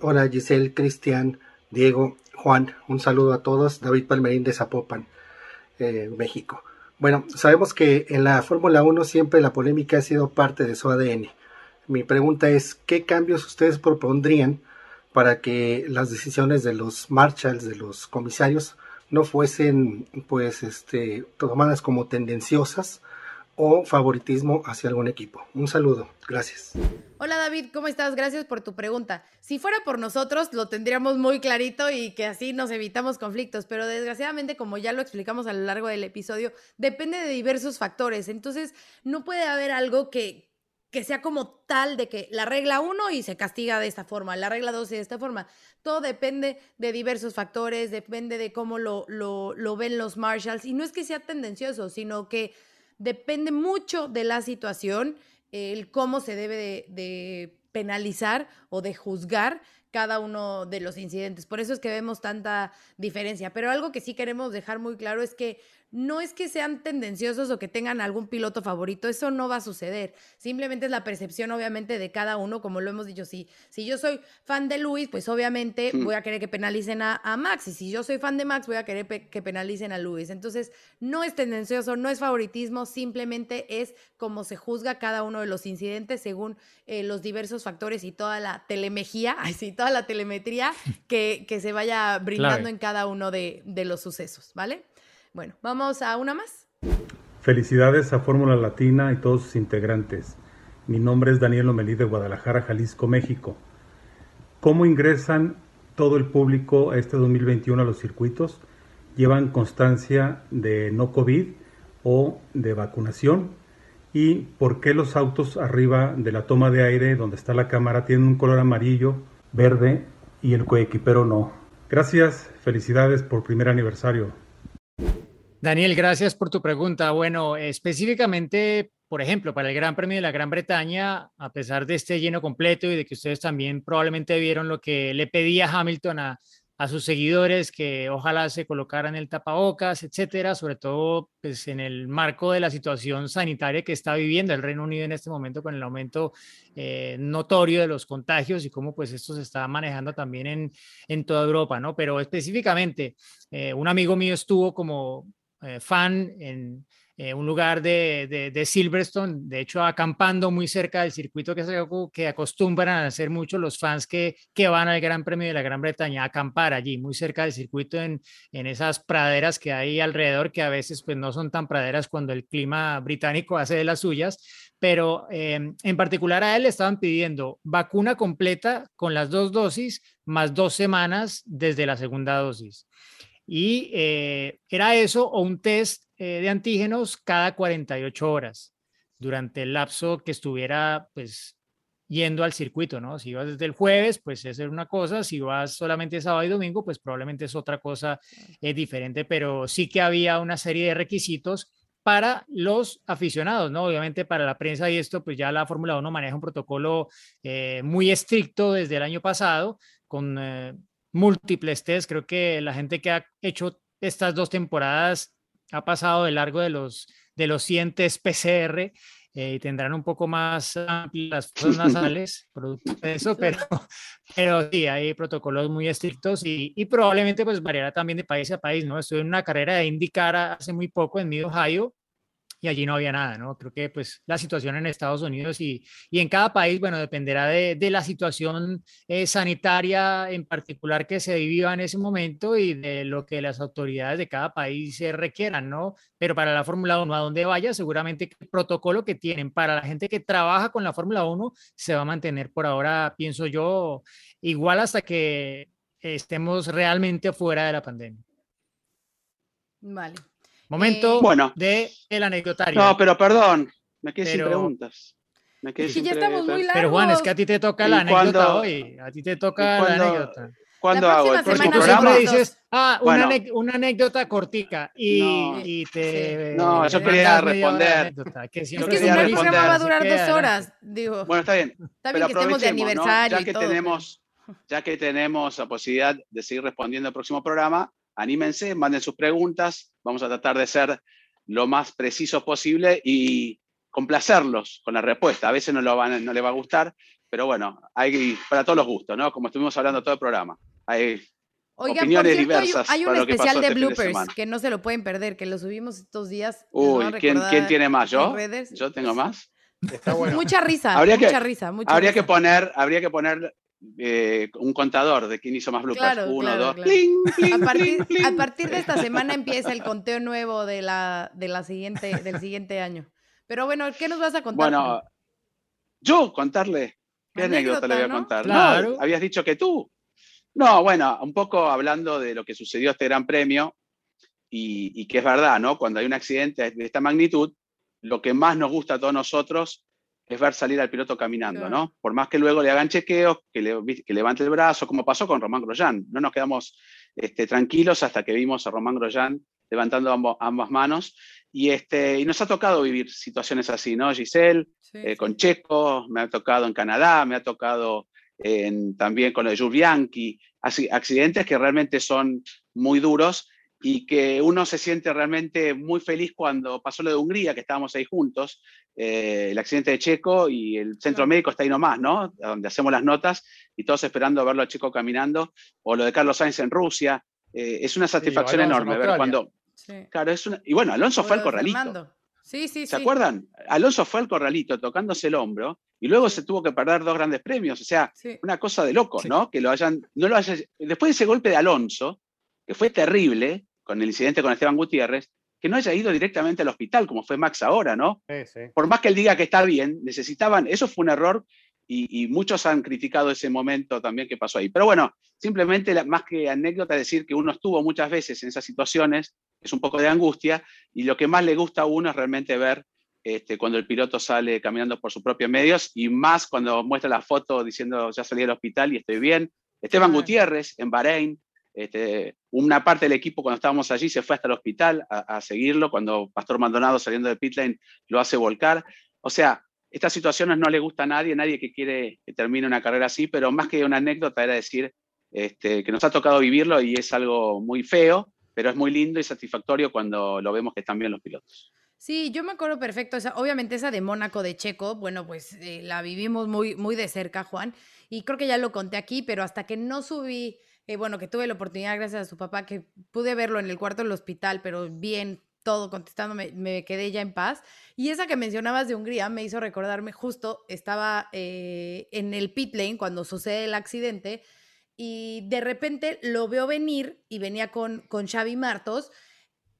Hola Giselle, Cristian, Diego, Juan, un saludo a todos. David Palmerín de Zapopan, eh, México. Bueno, sabemos que en la Fórmula 1 siempre la polémica ha sido parte de su ADN. Mi pregunta es, ¿qué cambios ustedes propondrían para que las decisiones de los marshals, de los comisarios, no fuesen pues este, tomadas como tendenciosas o favoritismo hacia algún equipo. Un saludo, gracias. Hola David, ¿cómo estás? Gracias por tu pregunta. Si fuera por nosotros, lo tendríamos muy clarito y que así nos evitamos conflictos, pero desgraciadamente, como ya lo explicamos a lo largo del episodio, depende de diversos factores. Entonces, no puede haber algo que, que sea como tal de que la regla 1 y se castiga de esta forma, la regla 2 de esta forma. Todo depende de diversos factores, depende de cómo lo, lo, lo ven los marshals. Y no es que sea tendencioso, sino que depende mucho de la situación, el cómo se debe de, penalizar o de juzgar cada uno de los incidentes. Por eso es que vemos tanta diferencia. Pero algo que sí queremos dejar muy claro es que no es que sean tendenciosos o que tengan algún piloto favorito, eso no va a suceder. Simplemente es la percepción, obviamente, de cada uno, como lo hemos dicho. Si, si yo soy fan de Luis, pues obviamente mm. voy a querer que penalicen a, Max. Y si yo soy fan de Max, voy a querer que penalicen a Luis. Entonces, no es tendencioso, no es favoritismo, simplemente es como se juzga cada uno de los incidentes según eh, los diversos factores y toda la telemejía, sí, toda la telemetría que, que se vaya brindando en cada uno de, de los sucesos, ¿vale? Bueno, vamos a una más. Felicidades a Fórmula Latina y todos sus integrantes. Mi nombre es Daniel Omelí de Guadalajara, Jalisco, México. ¿Cómo ingresan todo el público este 2021 a los circuitos? ¿Llevan constancia de no COVID o de vacunación? ¿Y por qué los autos arriba de la toma de aire donde está la cámara tienen un color amarillo, verde y el coequipero no? Gracias, felicidades por primer aniversario. Daniel, gracias por tu pregunta. Bueno, específicamente, por ejemplo, para el Gran Premio de la Gran Bretaña, a pesar de este lleno completo y de que ustedes también probablemente vieron lo que le pedía Hamilton a, sus seguidores, que ojalá se colocaran el tapabocas, etcétera, sobre todo pues, en el marco de la situación sanitaria que está viviendo el Reino Unido en este momento con el aumento eh, notorio de los contagios y cómo pues esto se está manejando también en, en toda Europa, ¿no? Pero específicamente, eh, un amigo mío estuvo como eh, fan en eh, un lugar de, de, Silverstone, de hecho acampando muy cerca del circuito que, se, que acostumbran a hacer muchos los fans que, que van al Gran Premio de la Gran Bretaña, a acampar allí, muy cerca del circuito, en, en esas praderas que hay alrededor, que a veces pues no son tan praderas cuando el clima británico hace de las suyas, pero em, en particular a él le estaban pidiendo vacuna completa con las dos dosis más dos semanas desde la segunda dosis. Y eh, era eso o un test eh, de antígenos cada 48 horas durante el lapso que estuviera pues yendo al circuito, ¿no? Si vas desde el jueves, pues es una cosa, si vas solamente sábado y domingo, pues probablemente es otra cosa es diferente, pero sí que había una serie de requisitos para los aficionados, ¿no? Obviamente para la prensa y esto, pues ya la Fórmula 1 maneja un protocolo eh, muy estricto desde el año pasado, con múltiples test. Creo que la gente que ha hecho estas dos temporadas ha pasado de largo de los, de los 100 test PCR eh, y tendrán un poco más amplias las nasales, producto de eso, pero, pero sí, hay protocolos muy estrictos y, y, probablemente pues variará también de país a país, ¿no? Estuve en una carrera de indicar hace muy poco en Mid Ohio y allí no había nada, ¿no? Creo que pues la situación en Estados Unidos y, y en cada país, bueno, dependerá de, de la situación eh, sanitaria en particular que se viva en ese momento y de lo que las autoridades de cada país se requieran, ¿no? Pero para la Fórmula 1, a donde vaya, seguramente el protocolo que tienen para la gente que trabaja con la Fórmula 1 se va a mantener por ahora, pienso yo, igual hasta que estemos realmente fuera de la pandemia. Vale. Momento eh, bueno. de el anecdotario. No, pero perdón, me quedé sin preguntas. Me quedé sin ya estamos muy Pero Juan, es que a ti te toca la anécdota hoy. A ti te toca la anécdota. ¿Cuándo hago el próximo programa? dices, ah, una, una, anécdota cortica y, no, y te... No, yo quería responder. Que es que si no el programa va a durar dos horas, digo. Bueno, está bien. Está bien que estemos de aniversario Ya que tenemos... Ya que tenemos la posibilidad de seguir respondiendo al próximo programa, anímense, manden sus preguntas, vamos a tratar de ser lo más precisos posible y complacerlos con la respuesta. A veces no, lo van, no le va a gustar, pero bueno, hay para todos los gustos, ¿no? Como estuvimos hablando todo el programa. Hay opiniones diversas. Hay, un especial de este bloopers que no se lo pueden perder, que lo subimos estos días. Uy, ¿quién, tiene más? ¿Yo? ¿Yo tengo más? Está bueno. Mucha risa, habría mucha que, risa. habría, Que poner, habría que poner eh, un contador de quién hizo más bloopers. Uno, dos. a, partir, de esta semana empieza el conteo nuevo de la, de la siguiente, del siguiente año. Pero bueno, ¿qué nos vas a contar? Bueno, yo contarle. ¿Qué anécdota, le voy a contar? Claro. habías dicho que tú. No, bueno, un poco hablando de lo que sucedió este Gran Premio y, y que es verdad, ¿no? Cuando hay un accidente de esta magnitud, lo que más nos gusta a todos nosotros es ver salir al piloto caminando, ¿no? Por más que luego le hagan chequeos, que, que levante el brazo, como pasó con Román Grosjean. No nos quedamos este, tranquilos hasta que vimos a Román Grosjean levantando ambas manos. Y, este, y nos ha tocado vivir situaciones así, ¿no? Giselle, eh, con Checo, me ha tocado en Canadá, me ha tocado en, también con el Jules así, accidentes que realmente son muy duros y que uno se siente realmente muy feliz cuando pasó lo de Hungría, que estábamos ahí juntos, eh, el accidente de Checo y el centro médico está ahí nomás, ¿no? Donde hacemos las notas y todos esperando verlo a Checo caminando, o lo de Carlos Sainz en Rusia. Eh, es una satisfacción enorme ver cuando... Claro, es una... Y bueno, Alonso fue al corralito. Sí, sí, ¿Se acuerdan? Alonso fue al corralito tocándose el hombro y luego se tuvo que perder dos grandes premios. O sea, una cosa de locos, ¿no? Que lo hayan, no lo hayan, después de ese golpe de Alonso, que fue terrible, con el incidente con Esteban Gutiérrez, que no haya ido directamente al hospital, como fue Max ahora, ¿no? Por más que él diga que está bien, necesitaban, eso fue un error y, muchos han criticado ese momento también que pasó ahí. Pero bueno, simplemente más que anécdota, decir que uno estuvo muchas veces en esas situaciones, es un poco de angustia, y lo que más le gusta a uno es realmente ver este, cuando el piloto sale caminando por sus propios medios, y más cuando muestra la foto diciendo ya salí del hospital y estoy bien. Esteban Gutiérrez en Bahrein, este, una parte del equipo cuando estábamos allí se fue hasta el hospital a, seguirlo, cuando Pastor Maldonado saliendo de pitlane lo hace volcar. O sea, estas situaciones no le gusta a nadie, nadie que quiere que termine una carrera así, pero más que una anécdota era decir este, que nos ha tocado vivirlo y es algo muy feo, pero es muy lindo y satisfactorio cuando lo vemos que están bien los pilotos. Sí, yo me acuerdo perfecto, obviamente esa de Mónaco de Checo, bueno, pues eh, la vivimos muy, muy de cerca, Juan, y creo que ya lo conté aquí, pero hasta que no subí eh, bueno, que tuve la oportunidad gracias a su papá, que pude verlo en el cuarto del hospital, pero bien, todo contestándome, me quedé ya en paz. Y esa que mencionabas de Hungría me hizo recordarme justo, estaba eh, en el pit lane cuando sucede el accidente y de repente lo veo venir y venía con, con Xavi Martos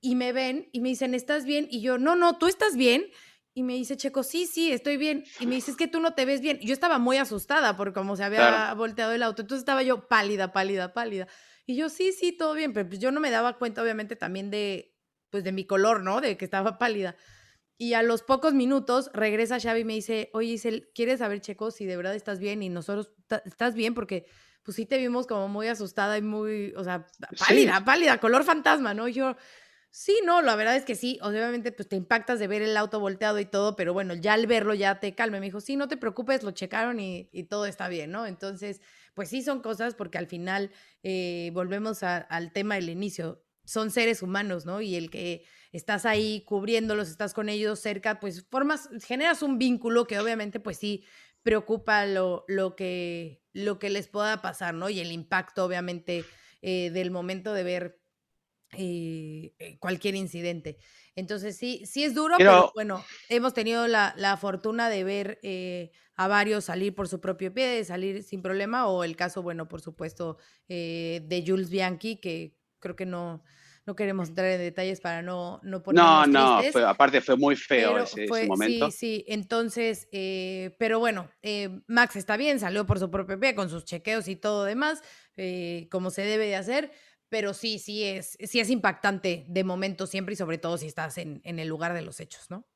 y me ven y me dicen, ¿estás bien? Y yo, no, no, tú estás bien. Y me dice Checo, sí, sí, estoy bien. Y me dice, es que tú no te ves bien. Yo estaba muy asustada por cómo se había volteado el auto. Entonces estaba yo pálida, pálida, pálida. Y yo, sí, sí, todo bien. Pero pues yo no me daba cuenta, obviamente, también de, pues, de mi color, ¿no? De que estaba pálida. Y a los pocos minutos regresa Xavi y me dice, oye, ¿quieres saber, Checo, si de verdad estás bien? Y nosotros, ¿estás bien? Porque, pues sí te vimos como muy asustada y muy, o sea, pálida, pálida, color fantasma, ¿no? Y yo, Sí, no, la verdad es que sí. Obviamente, pues te impactas de ver el auto volteado y todo, pero bueno, ya al verlo ya te calme. Me dijo, sí, no te preocupes, lo checaron y, todo está bien, ¿no? Entonces, pues sí son cosas porque al final eh, volvemos al tema del inicio. Son seres humanos, ¿no? Y el que estás ahí cubriéndolos, estás con ellos cerca, pues formas, generas un vínculo que obviamente, pues sí, preocupa lo, lo, que, lo que les pueda pasar, ¿no? Y el impacto, obviamente, eh, del momento de ver eh, eh, cualquier incidente. Entonces sí, sí es duro, pero, bueno, hemos tenido la, fortuna de ver eh, a varios salir por su propio pie, de salir sin problema, o el caso, bueno, por supuesto, de Jules Bianchi, que creo que no, no queremos entrar en detalles para no, no No, no, aparte fue muy feo ese, momento. Sí, sí, entonces, pero bueno, Max está bien, salió por su propio pie con sus chequeos y todo demás, como se debe de hacer pero sí, sí es, sí es impactante de momento siempre y sobre todo si estás en, el lugar de los hechos, ¿no?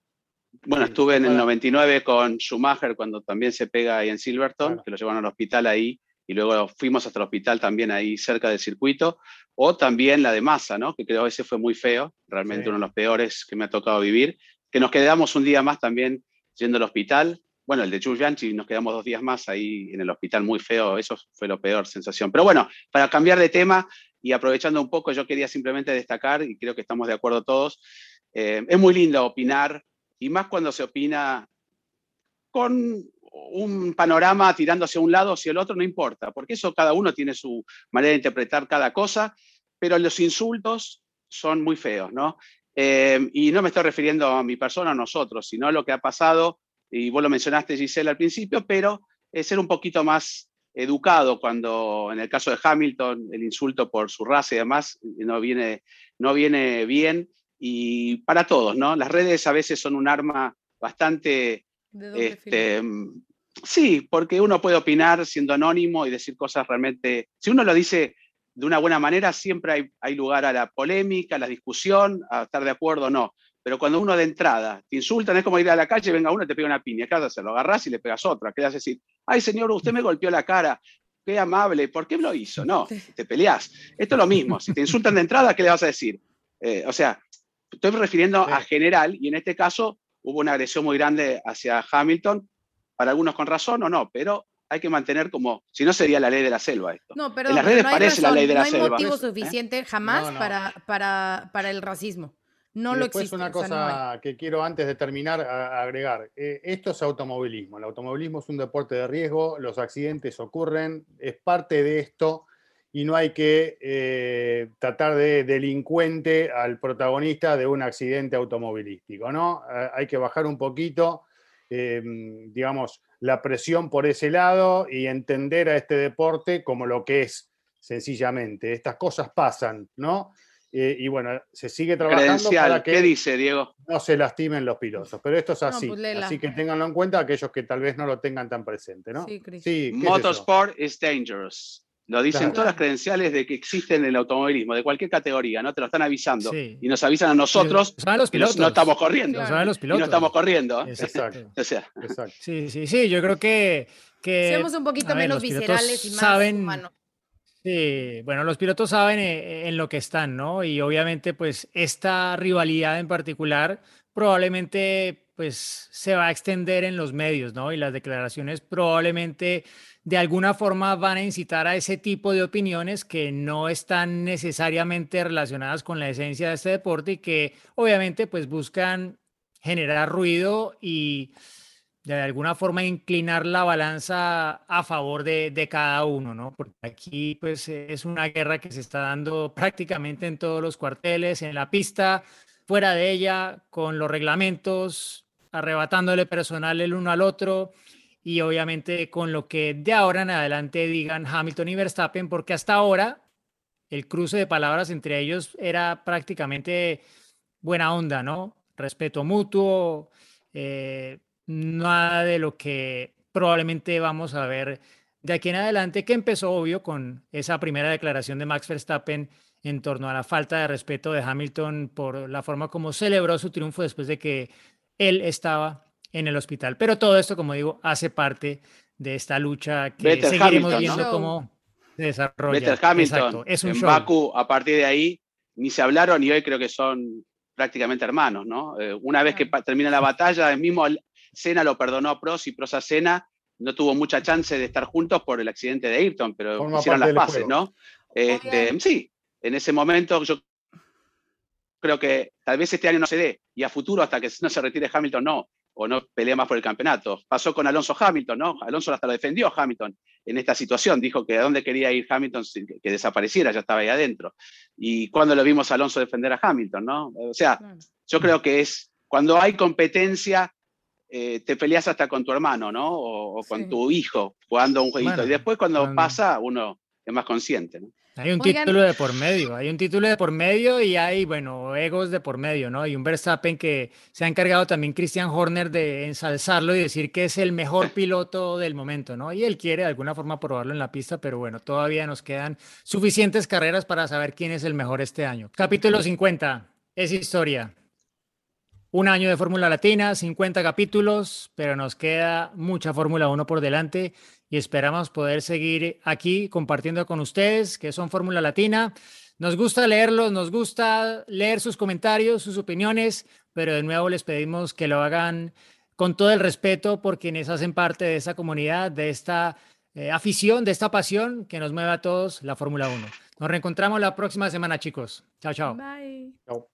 Bueno, estuve en el 99 con Schumacher cuando también se pega ahí en Silverton, que lo llevaron al hospital ahí y luego fuimos hasta el hospital también ahí cerca del circuito, o también la de Massa, ¿no? que creo que ese fue muy feo, realmente uno de los peores que me ha tocado vivir, que nos quedamos un día más también yendo al hospital, bueno, el de Jules Bianchi, nos quedamos dos días más ahí en el hospital muy feo, eso fue la peor sensación. Pero bueno, para cambiar de tema y aprovechando un poco, yo quería simplemente destacar, y creo que estamos de acuerdo todos, eh, es muy lindo opinar, y más cuando se opina con un panorama tirándose a un lado o hacia el otro, no importa, porque eso cada uno tiene su manera de interpretar cada cosa, pero los insultos son muy feos, ¿no? Eh, y no me estoy refiriendo a mi persona, a nosotros, sino a lo que ha pasado, y vos lo mencionaste, Giselle, al principio, pero es ser un poquito más educado cuando, en el caso de Hamilton, el insulto por su raza y demás no viene, no viene bien, y para todos, ¿no? Las redes a veces son un arma bastante este, sí, porque uno puede opinar siendo anónimo y decir cosas realmente. Si uno lo dice de una buena manera, siempre hay, lugar a la polémica, a la discusión, a estar de acuerdo o no. Pero cuando uno de entrada te insultan, es como ir a la calle, venga uno y te pega una piña. ¿Qué vas a Lo agarras y le pegas otra. ¿Qué vas a decir? Ay, señor, usted me golpeó la cara. Qué amable. ¿Por qué me lo hizo? No, te peleás. Esto es lo mismo. Si te insultan de entrada, ¿qué le vas a decir? Eh, o sea, estoy refiriendo a general y en este caso hubo una agresión muy grande hacia Hamilton, para algunos con razón o no, pero hay que mantener como, si no sería la ley de la selva esto. No, pero en las redes parece la ley de la selva. No hay motivo ¿Eh? suficiente jamás Para, para, para, el racismo. No lo existe. una cosa que quiero antes de terminar agregar. Eh, esto es automovilismo. El automovilismo es un deporte de riesgo, los accidentes ocurren, es parte de esto y no hay que eh, tratar de delincuente al protagonista de un accidente automovilístico, ¿no? Eh, hay que bajar un poquito, em, digamos, la presión por ese lado y entender a este deporte como lo que es, sencillamente. Estas cosas pasan, ¿no? Eh, y bueno, se sigue trabajando para que ¿Qué dice, Diego? no se lastimen los pilotos, pero esto es así. Pues así que ténganlo en cuenta aquellos que tal vez no lo tengan tan presente, ¿no? Sí, sí Motorsport is dangerous. Lo dicen todas las credenciales de que existen en el automovilismo, de cualquier categoría, ¿no? Te lo están avisando. Y nos avisan a nosotros. los pilotos. No estamos corriendo. los pilotos. no estamos corriendo. Exacto. Sí, sí, sí. Yo creo que. que Seamos un poquito menos viscerales y más saben, humanos. Sí, bueno, los pilotos saben eh, en lo que están, ¿no? Y obviamente, pues, esta rivalidad en particular probablemente, pues, se va a extender en los medios, ¿no? Y las declaraciones probablemente de alguna forma van a incitar a ese tipo de opiniones que no están necesariamente relacionadas con la esencia de este deporte y que obviamente pues buscan generar ruido y de alguna forma inclinar la balanza a favor de, de, cada uno, ¿no? Porque aquí pues es una guerra que se está dando prácticamente en todos los cuarteles, en la pista, fuera de ella, con los reglamentos, arrebatándole personal el uno al otro y obviamente con lo que de ahora en adelante digan Hamilton y Verstappen, porque hasta ahora el cruce de palabras entre ellos era prácticamente buena onda, ¿no? Respeto mutuo, eh, nada de lo que probablemente vamos a ver de aquí en adelante, que empezó obvio con esa primera declaración de Max Verstappen en torno a la falta de respeto de Hamilton por la forma como celebró su triunfo después de que él estaba en el hospital. Pero todo esto, como digo, hace parte de esta lucha que seguiremos viendo cómo se desarrolla. Hamilton, es un en Baku, a partir de ahí, ni se hablaron y hoy creo que son prácticamente hermanos, ¿no? Eh, una vez que termina la batalla, el mismo Senna lo perdonó a Prost y Prost a Senna no tuvo mucha chance de estar juntos por el accidente de Ayrton, pero hicieron las paces, ¿no? Este, sí, en ese momento yo creo que tal vez este año no se dé y a futuro hasta que no se retire Hamilton no, o no pelea más por el campeonato. Pasó con Alonso Hamilton, ¿no? Alonso hasta lo defendió a Hamilton en esta situación. Dijo que a dónde quería ir Hamilton que desapareciera, ya estaba ahí adentro. Y cuando lo vimos a Alonso defender a Hamilton, ¿no? O sea, yo creo que es cuando hay competencia, eh, te peleas hasta con tu hermano, ¿no? O, con tu hijo jugando un jueguito. y después cuando pasa, uno es más consciente, ¿no? Hay un título de por medio, hay un título de por medio y hay, bueno, egos de por medio, ¿no? Y un Verstappen que se ha encargado también Christian Horner de ensalzarlo y decir que es el mejor piloto del momento, ¿no? Y él quiere de alguna forma probarlo en la pista, pero bueno, todavía nos quedan suficientes carreras para saber quién es el mejor este año. Capítulo 50, es historia. Un año de Fórmula Latina, 50 capítulos, pero nos queda mucha Fórmula 1 por delante y esperamos poder seguir aquí compartiendo con ustedes que son Fórmula Latina. Nos gusta leerlos, nos gusta leer sus comentarios, sus opiniones, pero de nuevo les pedimos que lo hagan con todo el respeto por quienes hacen parte de esta comunidad, de esta eh, afición, de esta pasión que nos mueve a todos la Fórmula 1. Nos reencontramos la próxima semana, chicos. Chao, chao. Bye. Chao.